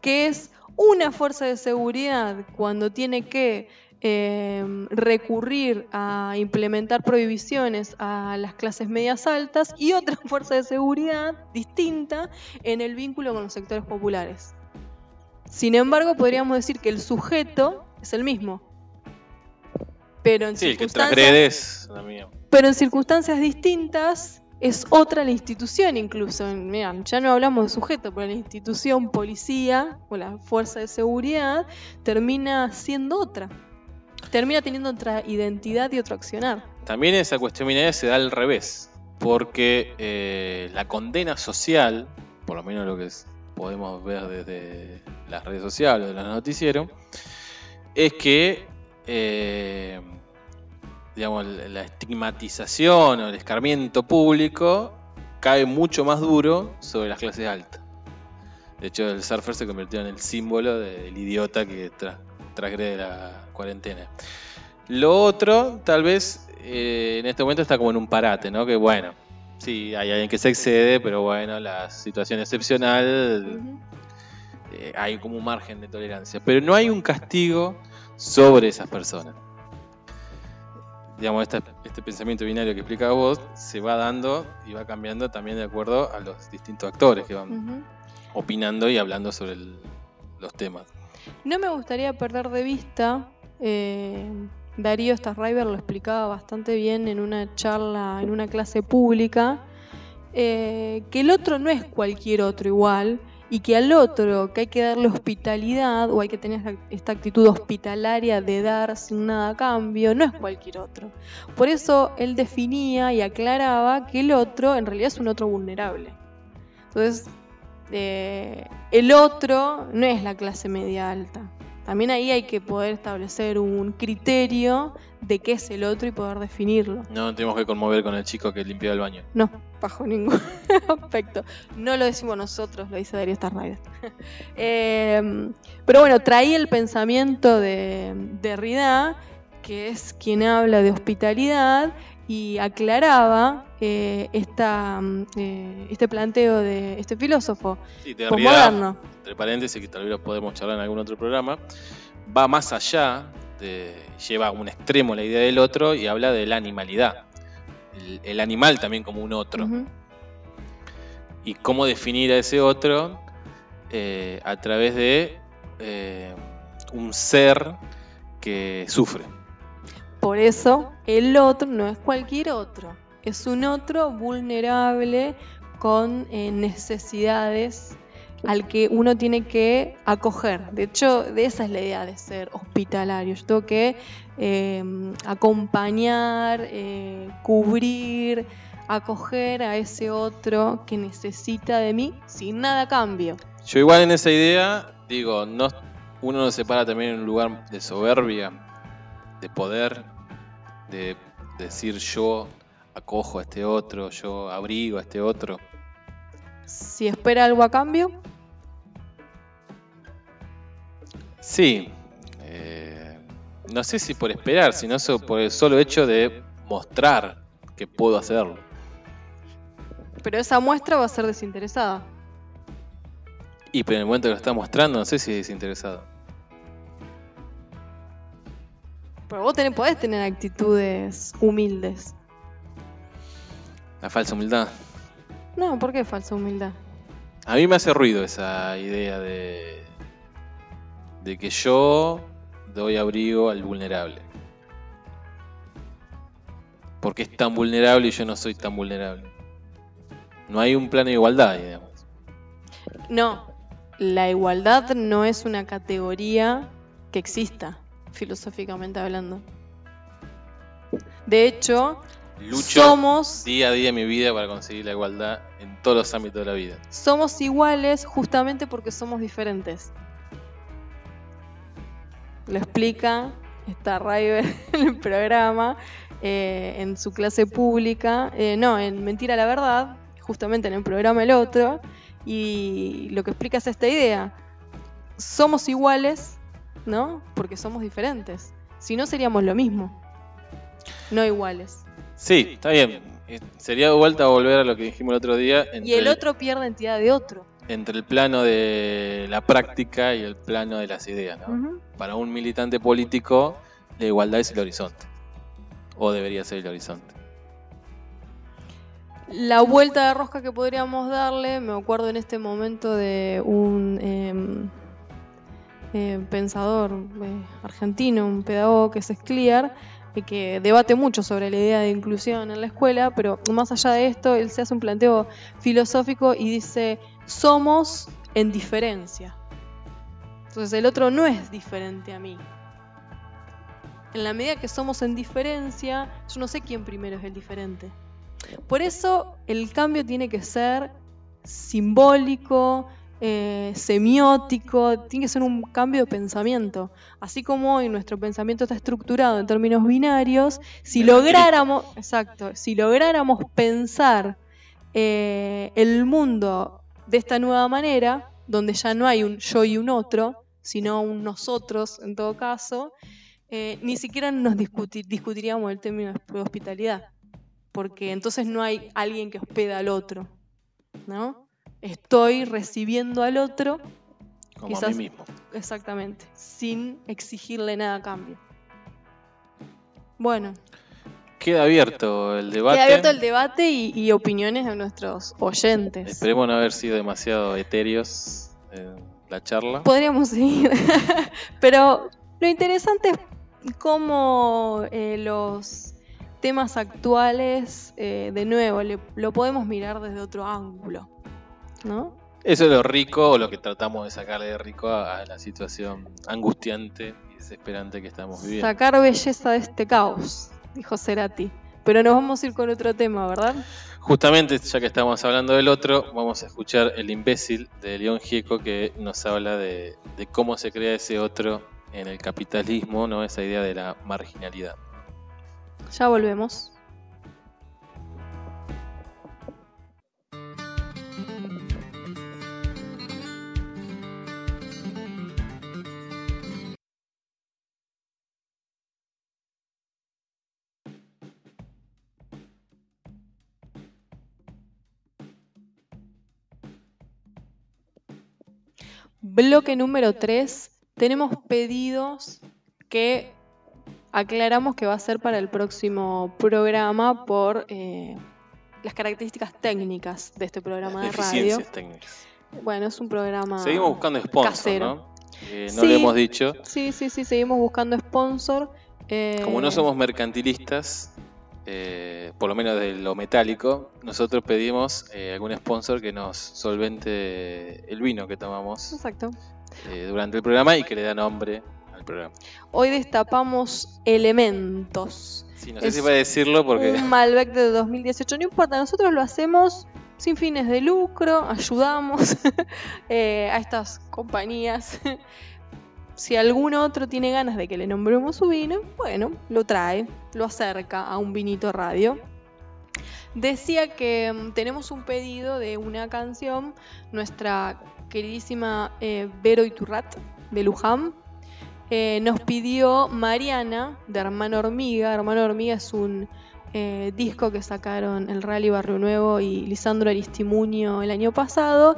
que es una fuerza de seguridad cuando tiene que eh, recurrir a implementar prohibiciones a las clases medias altas y otra fuerza de seguridad distinta en el vínculo con los sectores populares. Sin embargo, podríamos decir que el sujeto es el mismo. Pero en Sí, el que circunstancias- pero en circunstancias distintas es otra la institución incluso. Mirá, ya no hablamos de sujeto, pero la institución policía o la fuerza de seguridad termina siendo otra. Termina teniendo otra identidad y otro accionar. También esa cuestión binaria se da al revés, porque eh, la condena social, por lo menos lo que podemos ver desde las redes sociales o de los noticieros, es que eh, digamos, la estigmatización o el escarmiento público cae mucho más duro sobre las clases altas. De hecho, el surfer se convirtió en el símbolo del idiota que tra- transgrede la cuarentena. Lo otro, tal vez, eh, en este momento está como en un parate, ¿no? Que bueno, sí, hay alguien que se excede, pero bueno, la situación excepcional, eh, hay como un margen de tolerancia. Pero no hay un castigo sobre esas personas. Digamos, este pensamiento binario que explicaba vos se va dando y va cambiando también de acuerdo a los distintos actores que van opinando y hablando sobre el- los temas. No me gustaría perder de vista, eh, Darío Starriver lo explicaba bastante bien en una charla, en una clase pública, eh, que el otro no es cualquier otro igual y que al otro que hay que darle hospitalidad o hay que tener esta- actitud hospitalaria de dar sin nada a cambio, no es cualquier otro. Por eso él definía y aclaraba que el otro en realidad es un otro vulnerable. Entonces, eh, el otro no es la clase media alta. También ahí hay que poder establecer un criterio de qué es el otro y poder definirlo. No tenemos que conmover con el chico que limpiaba el baño. No, bajo ningún aspecto. No lo decimos nosotros, lo dice Darío Starrider. Eh, pero bueno, traía el pensamiento de Derrida, que es quien habla de hospitalidad, y aclaraba eh, esta, mm, eh, este planteo de este filósofo Sí, de posmoderno. entre paréntesis, que tal vez lo podemos charlar en algún otro programa, va más allá, de, lleva a un extremo la idea del otro y habla de la animalidad. El, el animal también como un otro. Ujú. Y cómo definir a ese otro eh, a través de eh, un ser que sufre. Por eso el otro no es cualquier otro, es un otro vulnerable con eh, necesidades al que uno tiene que acoger. De hecho, de esa es la idea de ser hospitalario. Yo tengo que eh, acompañar, eh, cubrir, acoger a ese otro que necesita de mí sin nada a cambio. Yo igual en esa idea, digo, no, uno no se para también en un lugar de soberbia, de poder, de decir yo acojo a este otro, yo abrigo a este otro. Si espera algo a cambio, Sí, eh, no sé si por esperar, sino por el solo hecho de mostrar que puedo hacerlo. Pero esa muestra va a ser desinteresada. Y pero en el momento que lo está mostrando, no sé si es interesado. Pero vos tenés, podés tener actitudes humildes. La falsa humildad. No, ¿por qué falsa humildad? A mí me hace ruido esa idea de, de que yo doy abrigo al vulnerable. Porque es tan vulnerable y yo no soy tan vulnerable. No hay un plano de igualdad, digamos. No, la igualdad no es una categoría que exista, filosóficamente hablando. De hecho, Lucho somos, día a día en mi vida para conseguir la igualdad en todos los ámbitos de la vida. somos iguales justamente porque somos diferentes. Lo explica esta River en el programa, eh, en su clase pública, eh, no, en Mentira la Verdad, justamente en el programa El Otro, y lo que explica es esta idea. Somos iguales, ¿no? Porque somos diferentes. Si no, seríamos lo mismo. No iguales. Sí, está bien. Eh, Sería de vuelta a volver a lo que dijimos el otro día. Y el otro pierde entidad de otro. entre el plano de la práctica y el plano de las ideas. ¿no? Para un militante político, la igualdad es el horizonte. O debería ser el horizonte. La vuelta de rosca que podríamos darle, me acuerdo en este momento de un em, eh, pensador eh, argentino, un pedagogo que es Scliar, eh, que debate mucho sobre la idea de inclusión en la escuela, pero más allá de esto, él se hace un planteo filosófico y dice, somos en diferencia. Entonces el otro no es diferente a mí. En la medida que somos en diferencia, yo no sé quién primero es el diferente. Por eso el cambio tiene que ser simbólico, eh, semiótico, tiene que ser un cambio de pensamiento. Así como hoy nuestro pensamiento está estructurado en términos binarios, si lográramos, exacto, si lográramos pensar eh, el mundo de esta nueva manera, donde ya no hay un yo y un otro, sino un nosotros en todo caso, eh, ni siquiera nos discuti- discutiríamos el término de hospitalidad porque entonces no hay alguien que hospeda al otro, ¿no? Estoy recibiendo al otro, Como a mí mismo. exactamente, sin exigirle nada a cambio. Bueno, Queda abierto el debate. queda abierto el debate y, y opiniones de nuestros oyentes. Esperemos no haber sido demasiado etéreos en la charla. Podríamos seguir, pero lo interesante es cómo eh, los temas actuales, eh, de nuevo, le- lo podemos mirar desde otro ángulo, ¿no? Eso es lo rico o lo que tratamos de sacarle de rico a, a la situación angustiante y desesperante que estamos viviendo. Sacar belleza de este caos, dijo Cerati. Pero nos vamos a ir con otro tema, ¿verdad? Justamente, ya que estamos hablando del otro, vamos a escuchar El imbécil de León Gieco que nos habla de, de cómo se crea ese otro en el capitalismo, ¿no? Esa idea de la marginalidad. Ya volvemos. Bloque número 3. Tenemos pedidos que aclaramos que va a ser para el próximo programa por eh, las características técnicas de este programa de radio. Técnicas. Bueno, es un programa. Seguimos buscando sponsor, casero. ¿no? Eh, no Sí. lo hemos dicho. Sí, sí, sí, seguimos buscando sponsor. eh, Como no somos mercantilistas, eh, por lo menos de lo metálico, nosotros pedimos eh, algún sponsor que nos solvente el vino que tomamos Exacto. eh, durante el programa y que le da nombre al programa. Hoy destapamos elementos. Sí, no sé Es si puede decirlo porque Un Malbec de 2018. No importa, nosotros lo hacemos sin fines de lucro, ayudamos eh, a estas compañías. Si algún otro tiene ganas de que le nombremos su vino, bueno, lo trae, lo acerca a un vinito radio. Decía que mm, tenemos un pedido de una canción, nuestra queridísima eh, Vero Iturrat de Luján, eh, nos pidió Mariana de Hermano Hormiga. Hermano Hormiga es un eh, disco que sacaron el Rally Barrio Nuevo y Lisandro Aristimuño el año pasado,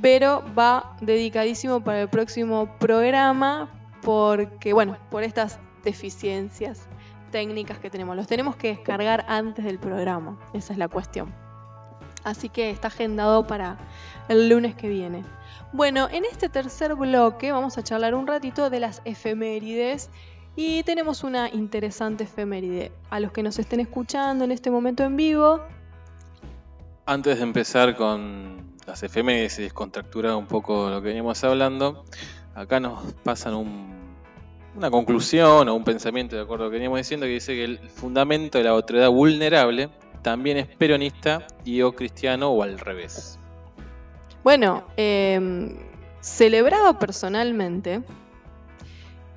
pero va dedicadísimo para el próximo programa porque, bueno, por estas deficiencias técnicas que tenemos. Los tenemos que descargar antes del programa, esa es la cuestión. Así que está agendado para el lunes que viene. Bueno, en este tercer bloque vamos a charlar un ratito de las efemérides y tenemos una interesante efeméride. A los que nos estén escuchando en este momento en vivo. Antes de empezar con las efemérides y descontracturar un poco lo que veníamos hablando, acá nos pasan una conclusión o un pensamiento de acuerdo a lo que veníamos diciendo que dice que el fundamento de la autoridad vulnerable también es peronista y o cristiano o al revés. Bueno, eh, celebraba personalmente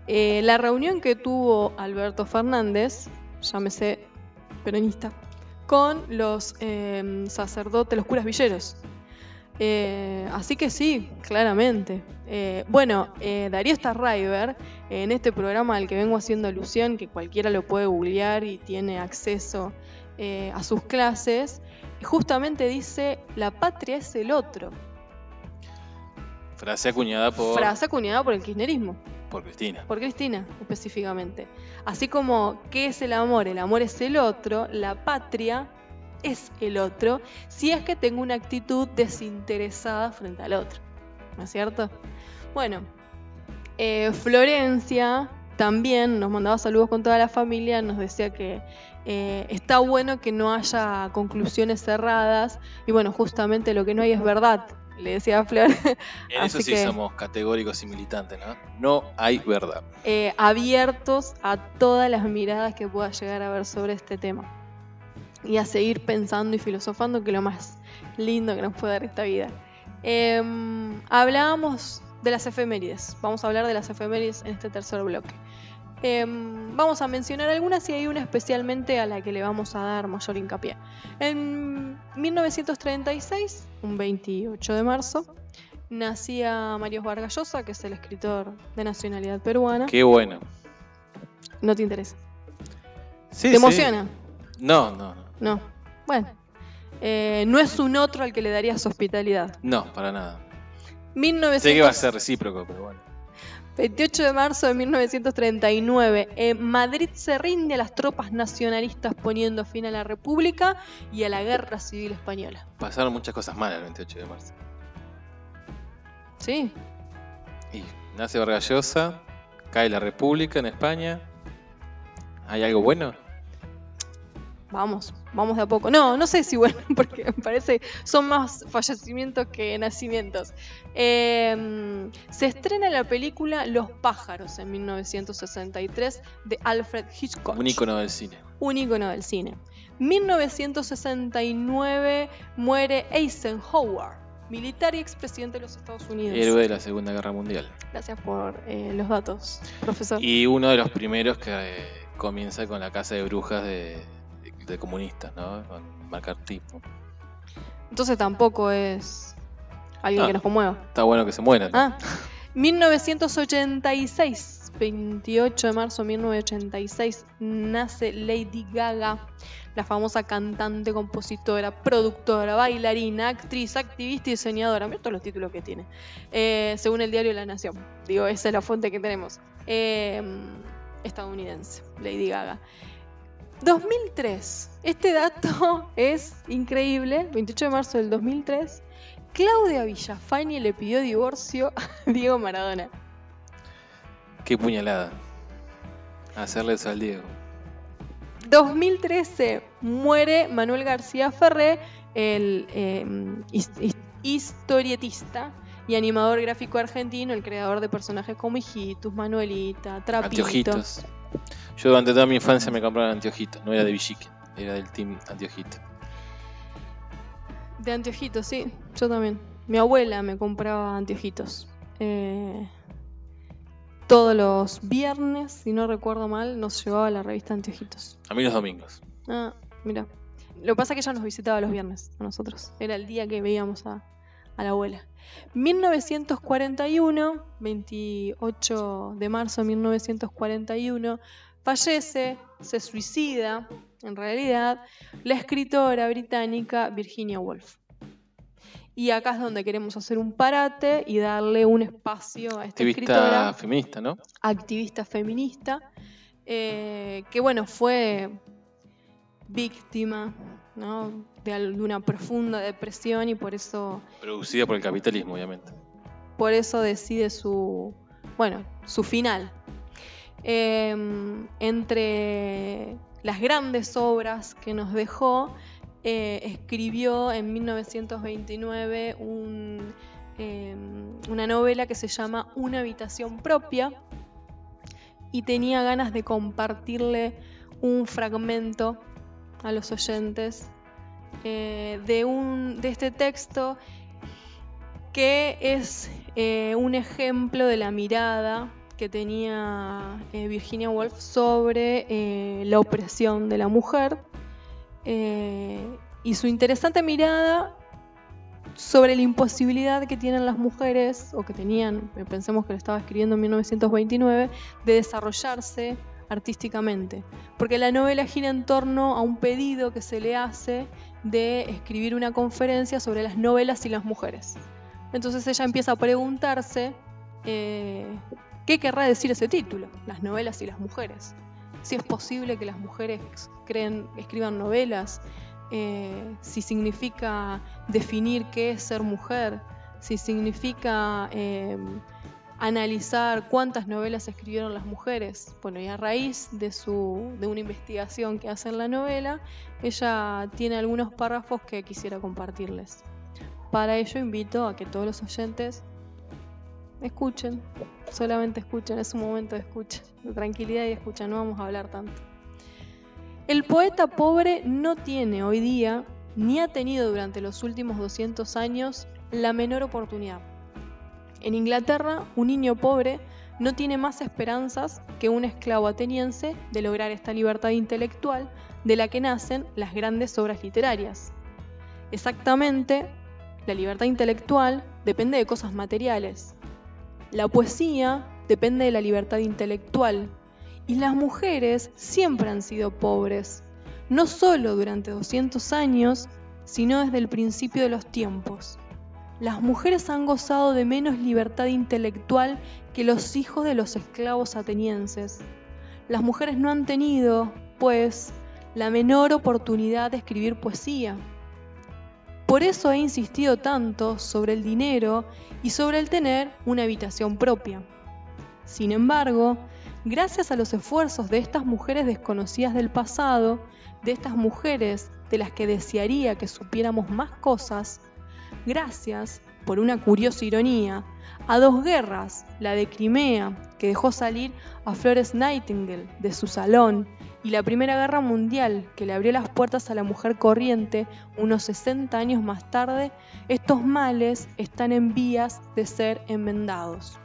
eh, la reunión que tuvo Alberto Fernández, llámese peronista, con los eh, sacerdotes, los curas villeros. Eh, así que sí, claramente. bueno, Darío Starriver, en este programa al que vengo haciendo alusión, que cualquiera lo puede googlear y tiene acceso a sus clases, justamente dice, la patria es el otro. Frase acuñada por. Frase acuñada por el kirchnerismo. Por Cristina. Por Cristina, específicamente. Así como, ¿qué es el amor? El amor es el otro, la patria es el otro, si es que tengo una actitud desinteresada frente al otro. ¿No es cierto? Bueno, eh, Florencia también nos mandaba saludos con toda la familia, nos decía que eh, está bueno que no haya conclusiones cerradas y bueno, justamente lo que no hay es verdad le decía a Flor. En eso sí somos categóricos y militantes, ¿no? No hay verdad. Eh, abiertos a todas las miradas que pueda llegar a ver sobre este tema. Y a seguir pensando y filosofando, que es lo más lindo que nos puede dar esta vida. Em, hablábamos de las efemérides. Vamos a hablar de las efemérides en este tercer bloque. Em, vamos a mencionar algunas y hay una especialmente a la que le vamos a dar mayor hincapié. En 1936, un 28 de marzo, nacía Mario Vargas Llosa, que es el escritor de nacionalidad peruana. Qué bueno. ¿No te interesa? Sí, ¿Te emociona? No, no, no. No. Bueno. Eh, no es un otro al que le darías hospitalidad. No, para nada. 1900... Sé que va a ser recíproco, pero bueno. 28 de marzo de 1939, en Madrid se rinde a las tropas nacionalistas poniendo fin a la República y a la Guerra Civil Española. Pasaron muchas cosas malas el 28 de marzo. Sí. Y nace Vargas Llosa, cae la República en España. ¿Hay algo bueno? Vamos, vamos de a poco. No, no sé si bueno, porque me parece son más fallecimientos que nacimientos. Em, se estrena la película Los pájaros en 1963 de Alfred Hitchcock. Un ícono del cine. Un ícono del cine. 1969 muere Eisenhower, militar y expresidente de los Estados Unidos. Héroe de la Segunda Guerra Mundial. Gracias por eh, los datos, profesor. Y uno de los primeros que eh, comienza con la casa de brujas de de comunistas, ¿no? Con macartismo. Entonces tampoco es alguien que nos conmueva. Está bueno que se muera. Ah, 1986, 28 de marzo de 1986, nace Lady Gaga, la famosa cantante, compositora, productora, bailarina, actriz, activista y diseñadora. Mira todos los títulos que tiene. Eh, según el diario La Nación. Digo, esa es la fuente que tenemos. Eh, estadounidense, Lady Gaga. 2003. Este dato es increíble. 28 de marzo del 2003. Claudia Villafañe le pidió divorcio a Diego Maradona. Qué puñalada. Hacerle eso al Diego. 2013 muere Manuel García Ferré, el em, historietista y animador gráfico argentino, el creador de personajes como Hijitus, Manuelita, Trapito. Yo durante toda mi infancia me compraban anteojitos, no era de Villique, era del team anteojito. De anteojitos, sí, yo también. Mi abuela me compraba anteojitos. Eh, todos los viernes, si no recuerdo mal, nos llevaba la revista Anteojitos. A mí los domingos. Ah, mira. Lo que pasa es que ella nos visitaba los viernes a nosotros. Era el día que veíamos a, a la abuela. 1941, 28 de marzo de 1941, fallece, se suicida, en realidad, la escritora británica Virginia Woolf. Y acá es donde queremos hacer un parate y darle un espacio a esta Activista escritora, feminista, ¿no? activista feminista, eh, que bueno, fue víctima ¿no? de, de una profunda depresión y por eso Producida por el capitalismo, obviamente. por eso decide su, bueno, su final. Eh, entre las grandes obras que nos dejó, eh, escribió en 1929 un, eh, una novela que se llama Una habitación propia y tenía ganas de compartirle un fragmento a los oyentes eh, de este texto que es eh, un ejemplo de la mirada que tenía eh, Virginia Woolf sobre eh, la opresión de la mujer eh, y su interesante mirada sobre la imposibilidad que tienen las mujeres, o que tenían, pensemos que lo estaba escribiendo en 1929, de desarrollarse artísticamente. Porque la novela gira en torno a un pedido que se le hace de escribir una conferencia sobre las novelas y las mujeres. Entonces ella empieza a preguntarse qué querrá decir ese título, las novelas y las mujeres. Si es posible que las mujeres creen, escriban novelas, eh, si significa definir qué es ser mujer, si significa eh, analizar cuántas novelas escribieron las mujeres. Bueno, y a raíz de, su, de una investigación que hace en la novela, ella tiene algunos párrafos que quisiera compartirles. Para ello invito a que todos los oyentes escuchen, solamente escuchen, es un momento de escucha, de tranquilidad y escucha, no vamos a hablar tanto. El poeta pobre no tiene hoy día, ni ha tenido durante los últimos 200 años, la menor oportunidad. En Inglaterra, un niño pobre no tiene más esperanzas que un esclavo ateniense de lograr esta libertad intelectual de la que nacen las grandes obras literarias. Exactamente, la libertad intelectual depende de cosas materiales. La poesía depende de la libertad intelectual. Y las mujeres siempre han sido pobres, no solo durante 200 años, sino desde el principio de los tiempos. Las mujeres han gozado de menos libertad intelectual que los hijos de los esclavos atenienses. Las mujeres no han tenido, pues, la menor oportunidad de escribir poesía. Por eso he insistido tanto sobre el dinero y sobre el tener una habitación propia. Sin embargo, gracias a los esfuerzos de estas mujeres desconocidas del pasado, de estas mujeres de las que desearía que supiéramos más cosas, gracias, por una curiosa ironía, a dos guerras, la de Crimea, que dejó salir a Flores Nightingale de su salón, y la Primera Guerra Mundial, que le abrió las puertas a la mujer corriente unos 60 años más tarde, estos males están en vías de ser enmendados.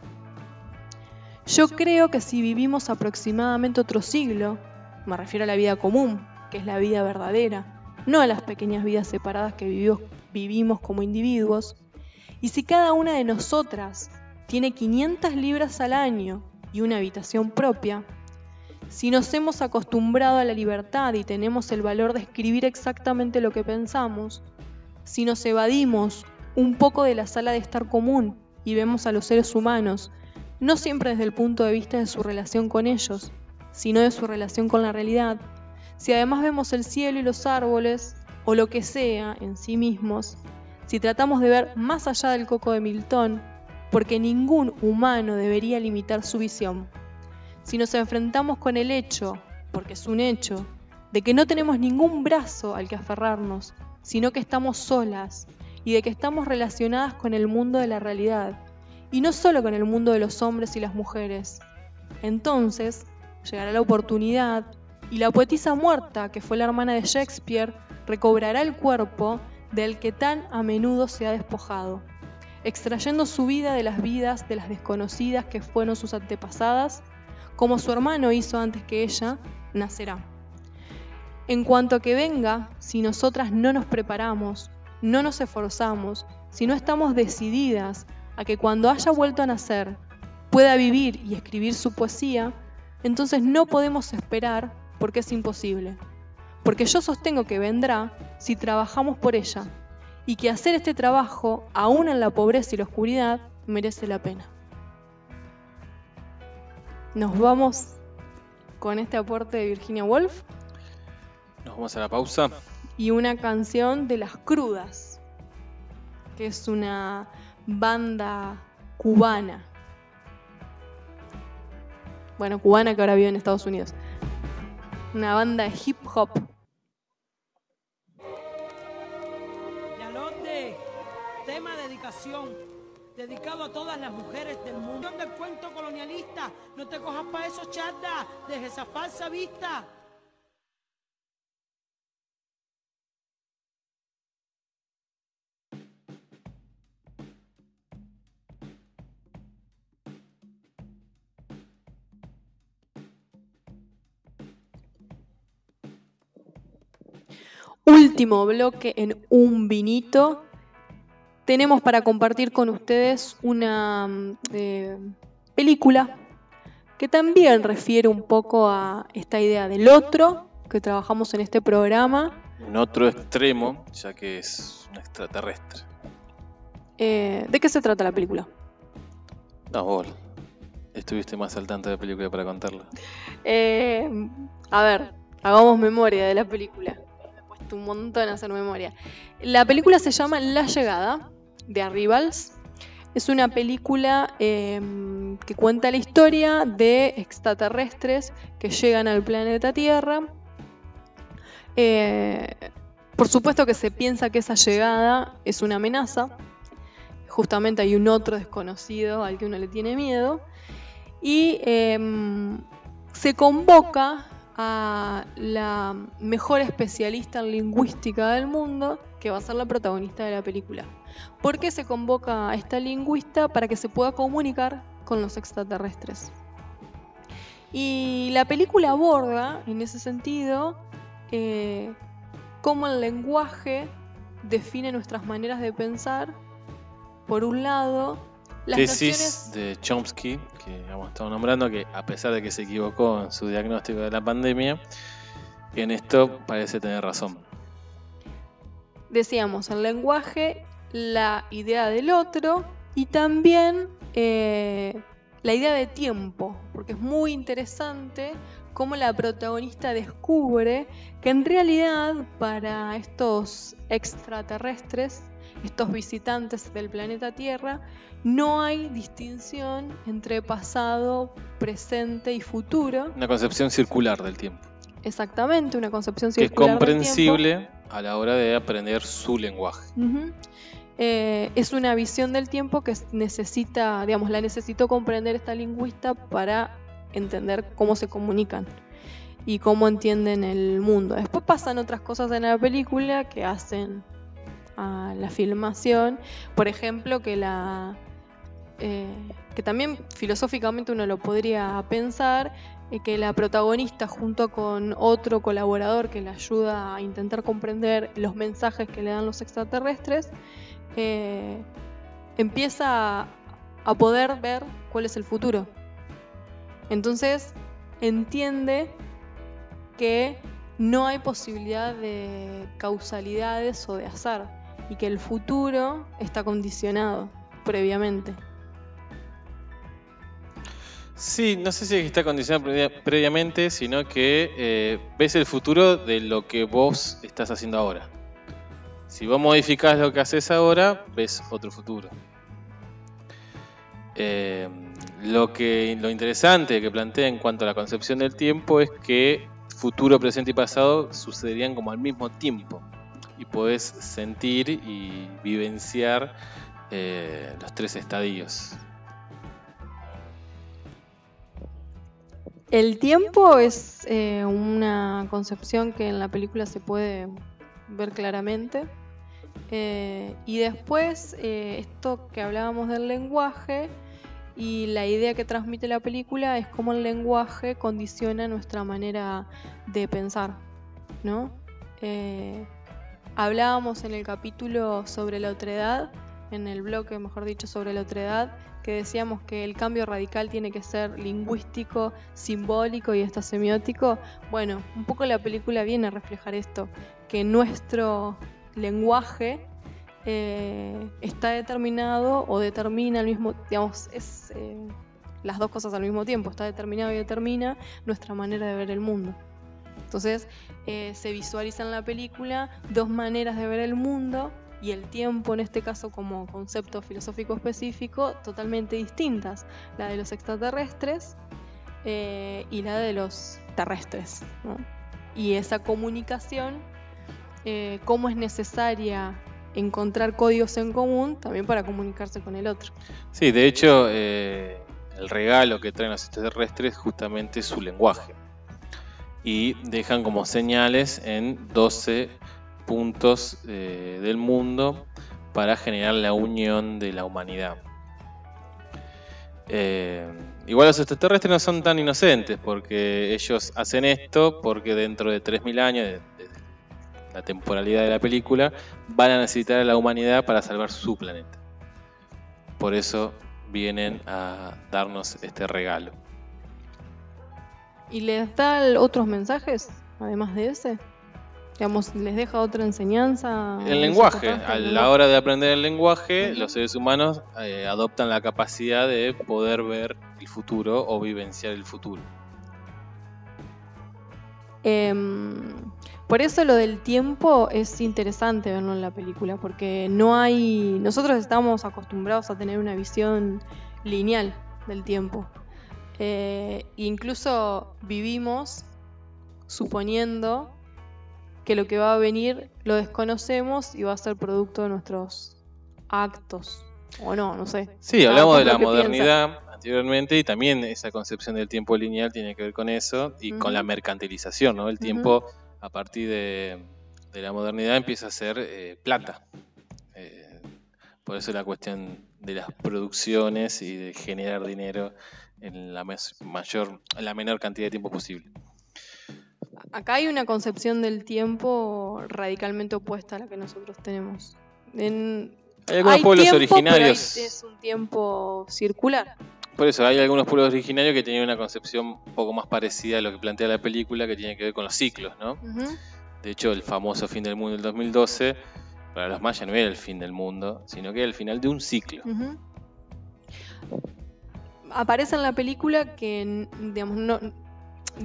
Yo creo que si vivimos aproximadamente otro siglo, me refiero a la vida común, que es la vida verdadera, no a las pequeñas vidas separadas que vivimos, vivimos como individuos, y si cada una de nosotras tiene 500 libras al año y una habitación propia, si nos hemos acostumbrado a la libertad y tenemos el valor de escribir exactamente lo que pensamos, si nos evadimos un poco de la sala de estar común y vemos a los seres humanos, no siempre desde el punto de vista de su relación con ellos, sino de su relación con la realidad, si además vemos el cielo y los árboles, o lo que sea en sí mismos, si tratamos de ver más allá del coco de Milton, porque ningún humano debería limitar su visión, si nos enfrentamos con el hecho, porque es un hecho, de que no tenemos ningún brazo al que aferrarnos, sino que estamos solas y de que estamos relacionadas con el mundo de la realidad, y no solo con el mundo de los hombres y las mujeres. Entonces, llegará la oportunidad y la poetisa muerta, que fue la hermana de Shakespeare, recobrará el cuerpo del que tan a menudo se ha despojado, extrayendo su vida de las vidas de las desconocidas que fueron sus antepasadas, como su hermano hizo antes que ella, nacerá. En cuanto a que venga, si nosotras no nos preparamos, no nos esforzamos si no estamos decididas a que cuando haya vuelto a nacer pueda vivir y escribir su poesía, entonces no podemos esperar porque es imposible. Porque yo sostengo que vendrá si trabajamos por ella y que hacer este trabajo, aún en la pobreza y la oscuridad, merece la pena. Nos vamos con este aporte de Virginia Woolf Nos vamos a la pausa. y una canción de Las Crudas, que es una banda cubana. Bueno, cubana que ahora vive en Estados Unidos. Una banda de hip hop. Yalote, tema dedicación, dedicado a todas las mujeres del mundo. del cuento colonialista, no te cojas para eso, chata, deja esa falsa vista. Último bloque en un vinito. Tenemos para compartir con ustedes una mm, eh, película que también refiere un poco a esta idea del otro que trabajamos en este programa. En otro extremo, ya que es un extraterrestre. Eh, ¿De qué se trata la película? No, vos estuviste más al tanto de la película para contarla. Eh, a ver, hagamos memoria de la película. Un montón hacer memoria. La película se llama La Llegada, de Arrivals. Es una película eh, que cuenta la historia de extraterrestres que llegan al planeta Tierra. Eh, por supuesto que se piensa que esa llegada es una amenaza. Justamente hay un otro desconocido al que uno le tiene miedo. Y em, se convoca a la mejor especialista en lingüística del mundo, que va a ser la protagonista de la película. ¿Por qué se convoca a esta lingüista? Para que se pueda comunicar con los extraterrestres. Y la película aborda, en ese sentido, eh, cómo el lenguaje define nuestras maneras de pensar, por un lado, las Tesis de Chomsky, que hemos estado nombrando, que a pesar de que se equivocó en su diagnóstico de la pandemia, en esto parece tener razón. decíamos, el lenguaje, la idea del otro y también eh, la idea de tiempo, porque es muy interesante cómo la protagonista descubre que en realidad para estos extraterrestres, estos visitantes del planeta Tierra, no hay distinción entre pasado, presente y futuro. Una concepción circular del tiempo, Exactamente, una concepción que es circular del tiempo. comprensible a la hora de aprender su lenguaje. Eh, es una visión del tiempo que necesita, digamos, la necesitó comprender esta lingüista para entender cómo se comunican y cómo entienden el mundo. Después pasan otras cosas en la película que hacen a la filmación, por ejemplo, que la eh, que también filosóficamente uno lo podría pensar, eh, que la protagonista junto con otro colaborador que le ayuda a intentar comprender los mensajes que le dan los extraterrestres, eh, empieza a, a poder ver cuál es el futuro. Entonces entiende que no hay posibilidad de causalidades o de azar y que el futuro está condicionado previamente. Sí, no sé si está condicionado previa- previamente, sino que eh, ves el futuro de lo que vos estás haciendo ahora. Si vos modificás lo que haces ahora, ves otro futuro. Eh, lo, que, lo interesante que plantea en cuanto a la concepción del tiempo es que futuro, presente y pasado sucederían como al mismo tiempo. Y podés sentir y vivenciar eh, los tres estadios. El tiempo es eh, una concepción que en la película se puede ver claramente. Eh, y después, esto que hablábamos del lenguaje y la idea que transmite la película es cómo el lenguaje condiciona nuestra manera de pensar, ¿no? Hablábamos en el capítulo sobre la otredad en el bloque, mejor dicho, sobre la otredad, que decíamos que el cambio radical tiene que ser lingüístico, simbólico y hasta semiótico. Bueno, un poco la película viene a reflejar esto, que nuestro lenguaje eh, está determinado o determina al mismo, digamos, es eh, las dos cosas al mismo tiempo, está determinado y determina nuestra manera de ver el mundo. Entonces eh, se visualiza en la película dos maneras de ver el mundo y el tiempo en este caso como concepto filosófico específico totalmente distintas, la de los extraterrestres eh, y la de los terrestres. Y esa comunicación, eh, cómo es necesaria encontrar códigos en común también para comunicarse con el otro. Sí, de hecho, eh, el regalo que traen los extraterrestres justamente es su lenguaje. Y dejan como señales en 12 puntos eh, del mundo para generar la unión de la humanidad. Eh, igual los extraterrestres no son tan inocentes porque ellos hacen esto porque dentro de 3.000 años, de, la temporalidad de la película, van a necesitar a la humanidad para salvar su planeta. Por eso vienen a darnos este regalo. ¿Y les da otros mensajes, además de ese? Digamos, ¿les deja otra enseñanza? El lenguaje. A la hora de aprender el lenguaje, los seres humanos eh, adoptan la capacidad de poder ver el futuro o vivenciar el futuro. Em, por eso lo del tiempo es interesante verlo en la película, porque no hay. Nosotros estamos acostumbrados a tener una visión lineal del tiempo. Eh, incluso vivimos suponiendo que lo que va a venir lo desconocemos y va a ser producto de nuestros actos. O no, no sé. Sí, hablamos de la modernidad anteriormente y también esa concepción del tiempo lineal tiene que ver con eso y con la mercantilización, ¿no? El tiempo a partir de, la modernidad empieza a ser eh, plata. Eh, por eso la cuestión de las producciones y de generar dinero en la mayor, en la menor cantidad de tiempo posible. Acá hay una concepción del tiempo radicalmente opuesta a la que nosotros tenemos. En, hay algunos pueblos originarios. es un tiempo circular. Por eso, hay algunos pueblos originarios que tienen una concepción un poco más parecida a lo que plantea la película, que tiene que ver con los ciclos, ¿no? De hecho, el famoso fin del mundo del 2012, para los mayas no era el fin del mundo, sino que era el final de un ciclo. Aparece en la película que, digamos, no,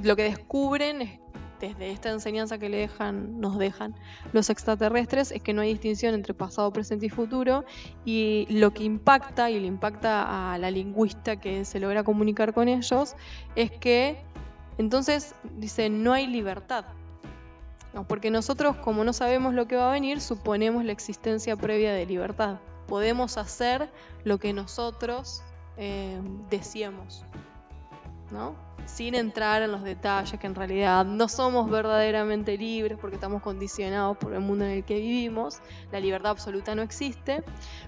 lo que descubren es desde esta enseñanza que le dejan, nos dejan los extraterrestres es que no hay distinción entre pasado, presente y futuro y lo que impacta y le impacta a la lingüista que se logra comunicar con ellos es que entonces dice no hay libertad. porque nosotros como no sabemos lo que va a venir suponemos la existencia previa de libertad. Podemos hacer lo que nosotros eh, deseamos. ¿no? sin entrar en los detalles que en realidad no somos verdaderamente libres porque estamos condicionados por el mundo en el que vivimos, la libertad absoluta no existe,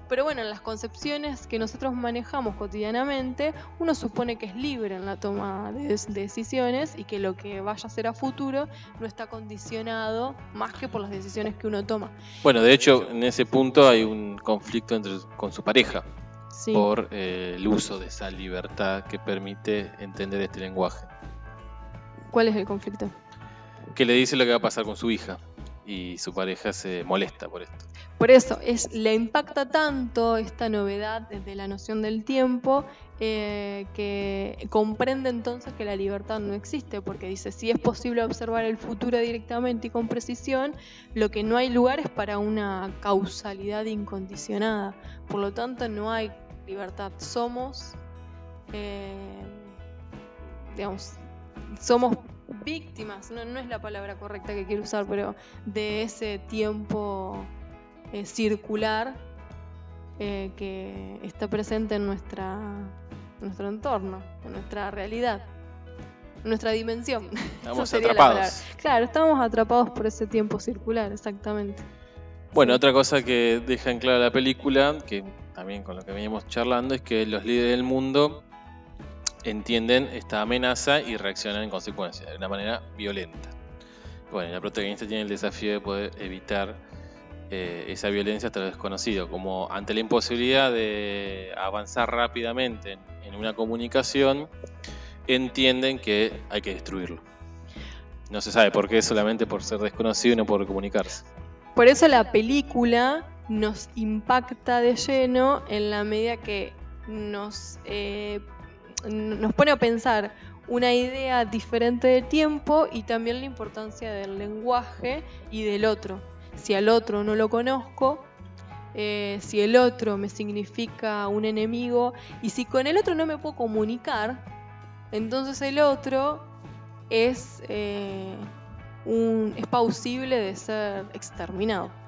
pero bueno, en las concepciones que nosotros manejamos cotidianamente, uno supone que es libre en la toma de decisiones y que lo que vaya a ser a futuro no está condicionado más que por las decisiones que uno toma. Bueno, de hecho, en ese punto hay un conflicto entre, con su pareja por eh, el uso de esa libertad que permite entender este lenguaje. ¿Cuál es el conflicto? Que le dice lo que va a pasar con su hija y su pareja se molesta por esto. Por eso, es, le impacta tanto esta novedad de la noción del tiempo eh, que comprende entonces que la libertad no existe, porque dice, si es posible observar el futuro directamente y con precisión, lo que no hay lugar es para una causalidad incondicionada. Por lo tanto, no hay libertad. Somos, eh, digamos, somos víctimas, no, es la palabra correcta que quiero usar, pero de ese tiempo eh, circular eh, que está presente en nuestra nuestro entorno, en nuestra realidad, en nuestra dimensión. Estamos atrapados. Claro, estamos atrapados por ese tiempo circular, exactamente. Bueno, otra cosa que deja en claro la película, que también con lo que veníamos charlando, es que los líderes del mundo entienden esta amenaza y reaccionan en consecuencia, de una manera violenta. Bueno, la protagonista tiene el desafío de poder evitar eh, esa violencia hasta lo desconocido, como ante la imposibilidad de avanzar rápidamente en, en una comunicación, entienden que hay que destruirlo. No se sabe por qué, solamente por ser desconocido y no por comunicarse. Por eso la película nos impacta de lleno en la medida que nos, eh, nos pone a pensar una idea diferente de tiempo y también la importancia del lenguaje y del otro. Si al otro no lo conozco, eh, si el otro me significa un enemigo y si con el otro no me puedo comunicar, entonces el otro es, eh, un, es pausible de ser exterminado.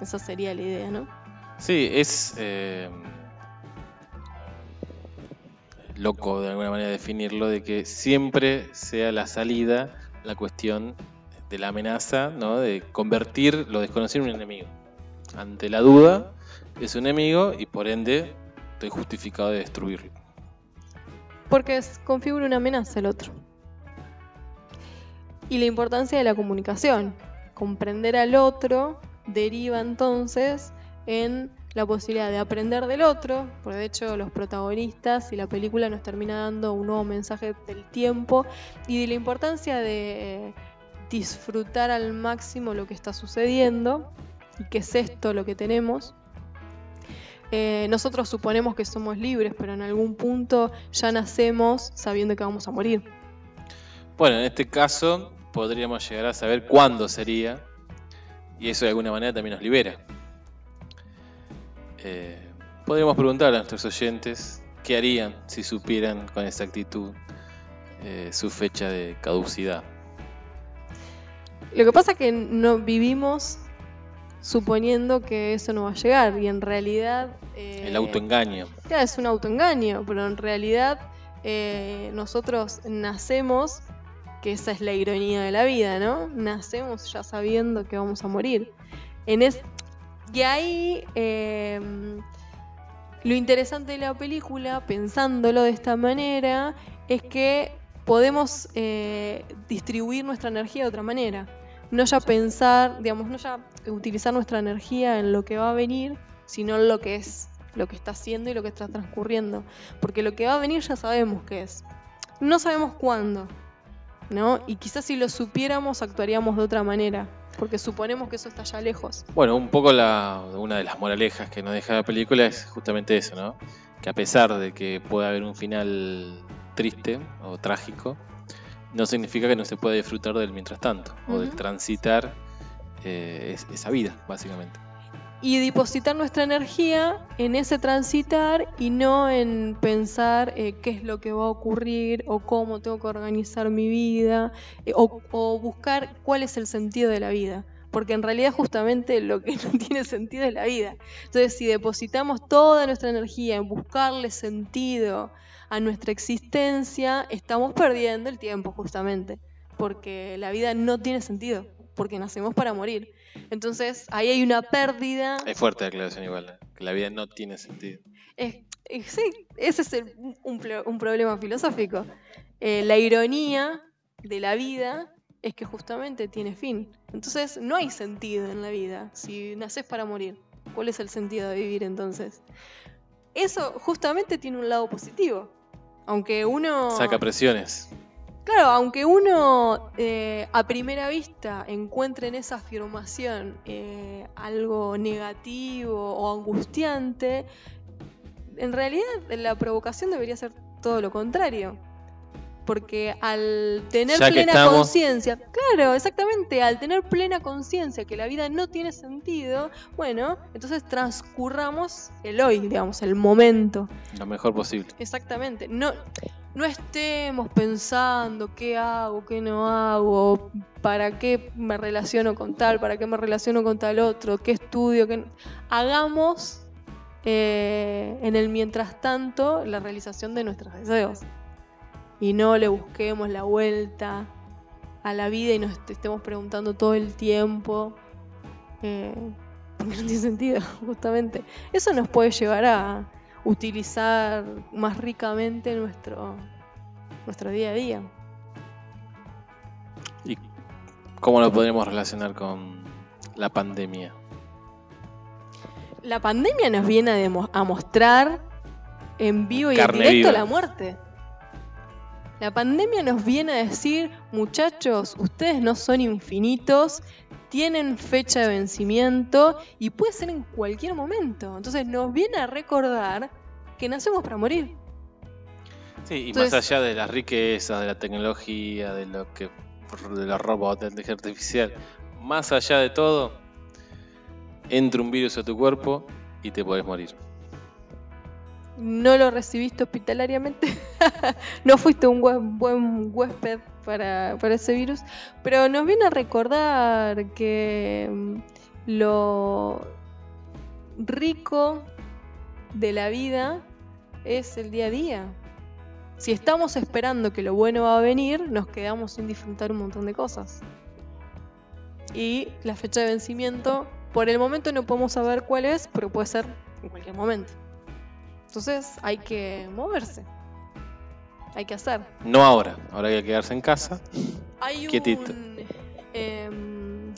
Esa sería la idea, ¿no? Sí, es eh, loco de alguna manera definirlo, de que siempre sea la salida la cuestión de la amenaza, ¿no? de convertir lo desconocido en un enemigo. Ante la duda es un enemigo y por ende estoy justificado de destruirlo. Porque es, configura una amenaza el otro. Y la importancia de la comunicación. Comprender al otro deriva entonces en la posibilidad de aprender del otro, porque de hecho los protagonistas y la película nos termina dando un nuevo mensaje del tiempo y de la importancia de disfrutar al máximo lo que está sucediendo y que es esto lo que tenemos. Eh, nosotros suponemos que somos libres, pero en algún punto ya nacemos sabiendo que vamos a morir. Bueno, en este caso podríamos llegar a saber cuándo sería y eso de alguna manera también nos libera. Eh, podríamos preguntar a nuestros oyentes qué harían si supieran con exactitud eh, su fecha de caducidad. Lo que pasa es que no vivimos suponiendo que eso no va a llegar y en realidad... eh, El autoengaño. Ya, es un autoengaño, pero en realidad eh, nosotros nacemos, que esa es la ironía de la vida, ¿no? Nacemos ya sabiendo que vamos a morir. En es, y ahí eh, lo interesante de la película, pensándolo de esta manera, es que podemos eh, distribuir nuestra energía de otra manera. No ya pensar, digamos, no ya utilizar nuestra energía en lo que va a venir, sino en lo que es, lo que está haciendo y lo que está transcurriendo. Porque lo que va a venir ya sabemos qué es. No sabemos cuándo, ¿no? Y quizás si lo supiéramos actuaríamos de otra manera, porque suponemos que eso está ya lejos. Bueno, un poco la, una de las moralejas que nos deja la película es justamente eso, ¿no? Que a pesar de que pueda haber un final triste o trágico, no significa que no se pueda disfrutar del mientras tanto, o del transitar eh, es- esa vida, básicamente. Y depositar nuestra energía en ese transitar y no en pensar eh, qué es lo que va a ocurrir o cómo tengo que organizar mi vida eh, o, o buscar cuál es el sentido de la vida. Porque en realidad justamente lo que no tiene sentido es la vida. Entonces si depositamos toda nuestra energía en buscarle sentido a nuestra existencia, estamos perdiendo el tiempo justamente. Porque la vida no tiene sentido, porque nacemos para morir. Entonces ahí hay una pérdida. Es fuerte la aclaración igual, ¿eh? que la vida no tiene sentido. Es- es- sí, ese es el- un, plo- un problema filosófico. Eh, la ironía de la vida es que justamente tiene fin. Entonces no hay sentido en la vida si naces para morir. ¿Cuál es el sentido de vivir entonces? Eso justamente tiene un lado positivo. Aunque uno... Saca presiones. Claro, aunque uno eh, a primera vista encuentre en esa afirmación eh, algo negativo o angustiante, en realidad la provocación debería ser todo lo contrario. Porque al tener plena estamos- conciencia, claro, exactamente, al tener plena conciencia que la vida no tiene sentido, bueno, entonces transcurramos el hoy, digamos, el momento. Lo mejor posible. Exactamente. No, no estemos pensando qué hago, qué no hago, para qué me relaciono con tal, para qué me relaciono con tal otro, qué estudio, qué... Hagamos eh, en el mientras tanto la realización de nuestros deseos. Y no le busquemos la vuelta a la vida y nos est- estemos preguntando todo el tiempo. eh, porque no tiene sentido, justamente. Eso nos puede llevar a, utilizar más ricamente nuestro, nuestro día a día. ¿Y cómo lo podríamos relacionar con la pandemia? La pandemia nos viene a, a mostrar en vivo y Carne en directo viva. la muerte. La pandemia nos viene a decir, muchachos, ustedes no son infinitos, tienen fecha de vencimiento y puede ser en cualquier momento. Entonces nos viene a recordar que nacemos para morir. Sí, y Entonces- más allá de las riquezas, de la tecnología, de lo que de los robots, de la inteligencia artificial, más allá de todo, entra un virus a tu cuerpo y te podés morir. No lo recibiste hospitalariamente, no fuiste un buen huésped para, para ese virus, pero nos viene a recordar que mm, lo rico de la vida es el día a día. Si estamos esperando que lo bueno va a venir, nos quedamos sin disfrutar un montón de cosas. Y la fecha de vencimiento, por el momento no podemos saber cuál es, pero puede ser en cualquier momento. Entonces hay que moverse. Hay que hacer. No ahora, ahora hay que quedarse en casa. Hay Quietito. un. em,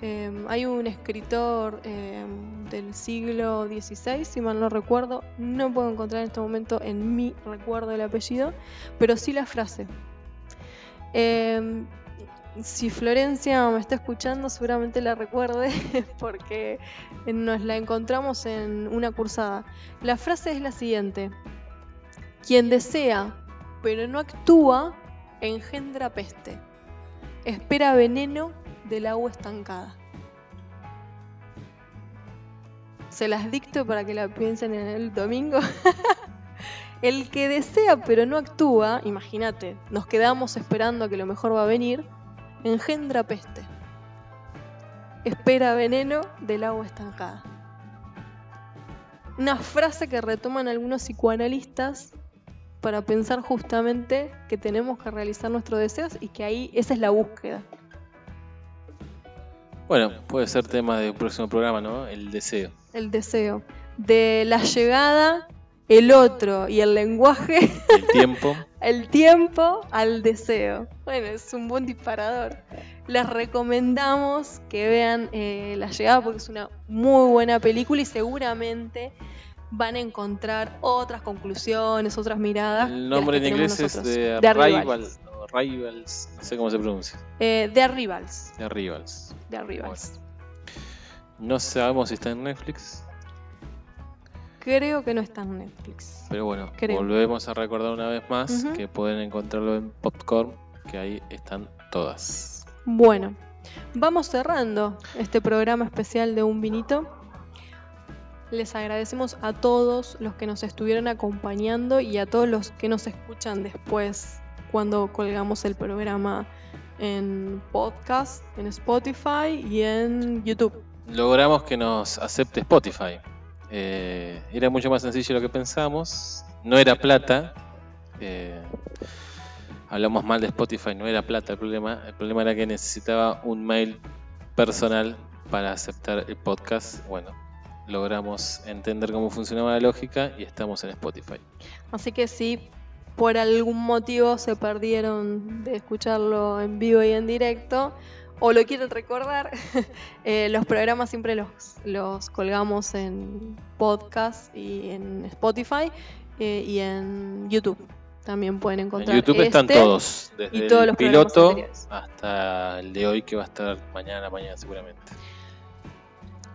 em, hay un escritor em, del siglo XVI, si mal no recuerdo. No puedo encontrar en este momento en mi recuerdo el apellido, pero sí la frase. Si Florencia me está escuchando, seguramente la recuerde porque nos la encontramos en una cursada. La frase es la siguiente: Quien desea, pero no actúa, engendra peste. Espera veneno del agua estancada. Se las dicto para que la piensen en el domingo. el que desea pero no actúa, imagínate, nos quedamos esperando a que lo mejor va a venir, engendra peste. Espera veneno del agua estancada. Una frase que retoman algunos psicoanalistas para pensar justamente que tenemos que realizar nuestros deseos y que ahí esa es la búsqueda. Bueno, puede ser tema del próximo programa, ¿no? El deseo. El deseo. De la llegada, el otro y el lenguaje, El tiempo. el tiempo al deseo. Bueno, es un buen disparador. Les recomendamos que vean eh, La llegada porque es una muy buena película y seguramente van a encontrar otras conclusiones, otras miradas. El nombre en inglés es nosotros. The Arrivals. o Rivals, no sé cómo se pronuncia. Eh, The Arrivals. The Arrivals. The Arrivals. No sabemos si está en Netflix, Creo que no está en Netflix. pero bueno, Creo. volvemos a recordar una vez más que pueden encontrarlo en Popcorn, que ahí están todas. Bueno, vamos cerrando este programa especial de Un Vinito. Les agradecemos a todos los que nos estuvieron acompañando y a todos los que nos escuchan después cuando colgamos el programa en podcast, en Spotify y en YouTube. Logramos que nos acepte Spotify. Eh, era mucho más sencillo de lo que pensamos. No era plata. Eh, hablamos mal de Spotify, no era plata el problema. El problema era que necesitaba un mail personal para aceptar el podcast. Bueno, logramos entender cómo funcionaba la lógica y estamos en Spotify. Así que si por algún motivo se perdieron de escucharlo en vivo y en directo, o lo quieren recordar, eh, los programas siempre los, los colgamos en podcast y en Spotify eh, y en YouTube. También pueden En encontrar YouTube están este todos, desde y todos el los piloto hasta el de hoy que va a estar mañana, mañana seguramente.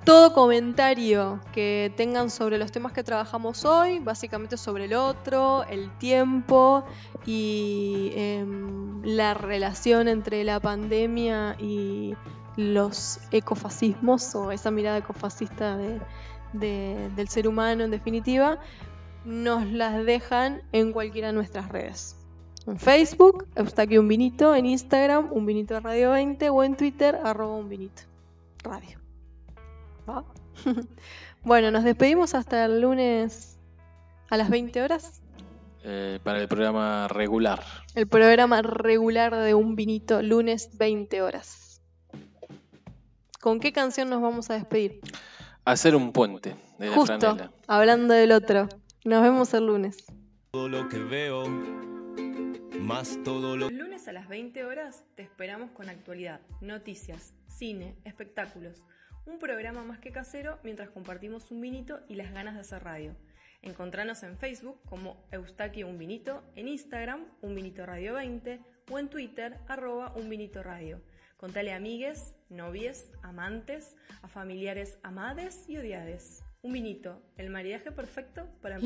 Todo comentario que tengan sobre los temas que trabajamos hoy, básicamente sobre el otro, el tiempo y em, la relación entre la pandemia y los ecofascismos o esa mirada ecofascista de- de- del ser humano en definitiva, nos las dejan en cualquiera de nuestras redes. En Facebook, Eustaquio Un Vinito, en Instagram, Un Vinito Radio 20 o en Twitter, arroba Un Radio. Bueno, nos despedimos hasta el lunes a las 20 horas. Eh, para el programa regular. El programa regular de Un Vinito, lunes 20 horas. ¿Con qué canción nos vamos a despedir? Hacer un puente de la Justo, franela. hablando del otro. Nos vemos el lunes. todo lo que veo, más todo lo El lunes a las 20 horas te esperamos con actualidad, noticias, cine, espectáculos. Un programa más que casero mientras compartimos un vinito y las ganas de hacer radio. Encontranos en Facebook como Eustaquio Un Vinito, en Instagram Un Vinito Radio 20 o en Twitter arroba Un Radio. Contale a amigues, novies, amantes, a familiares amades y odiades. Un vinito, el maridaje perfecto para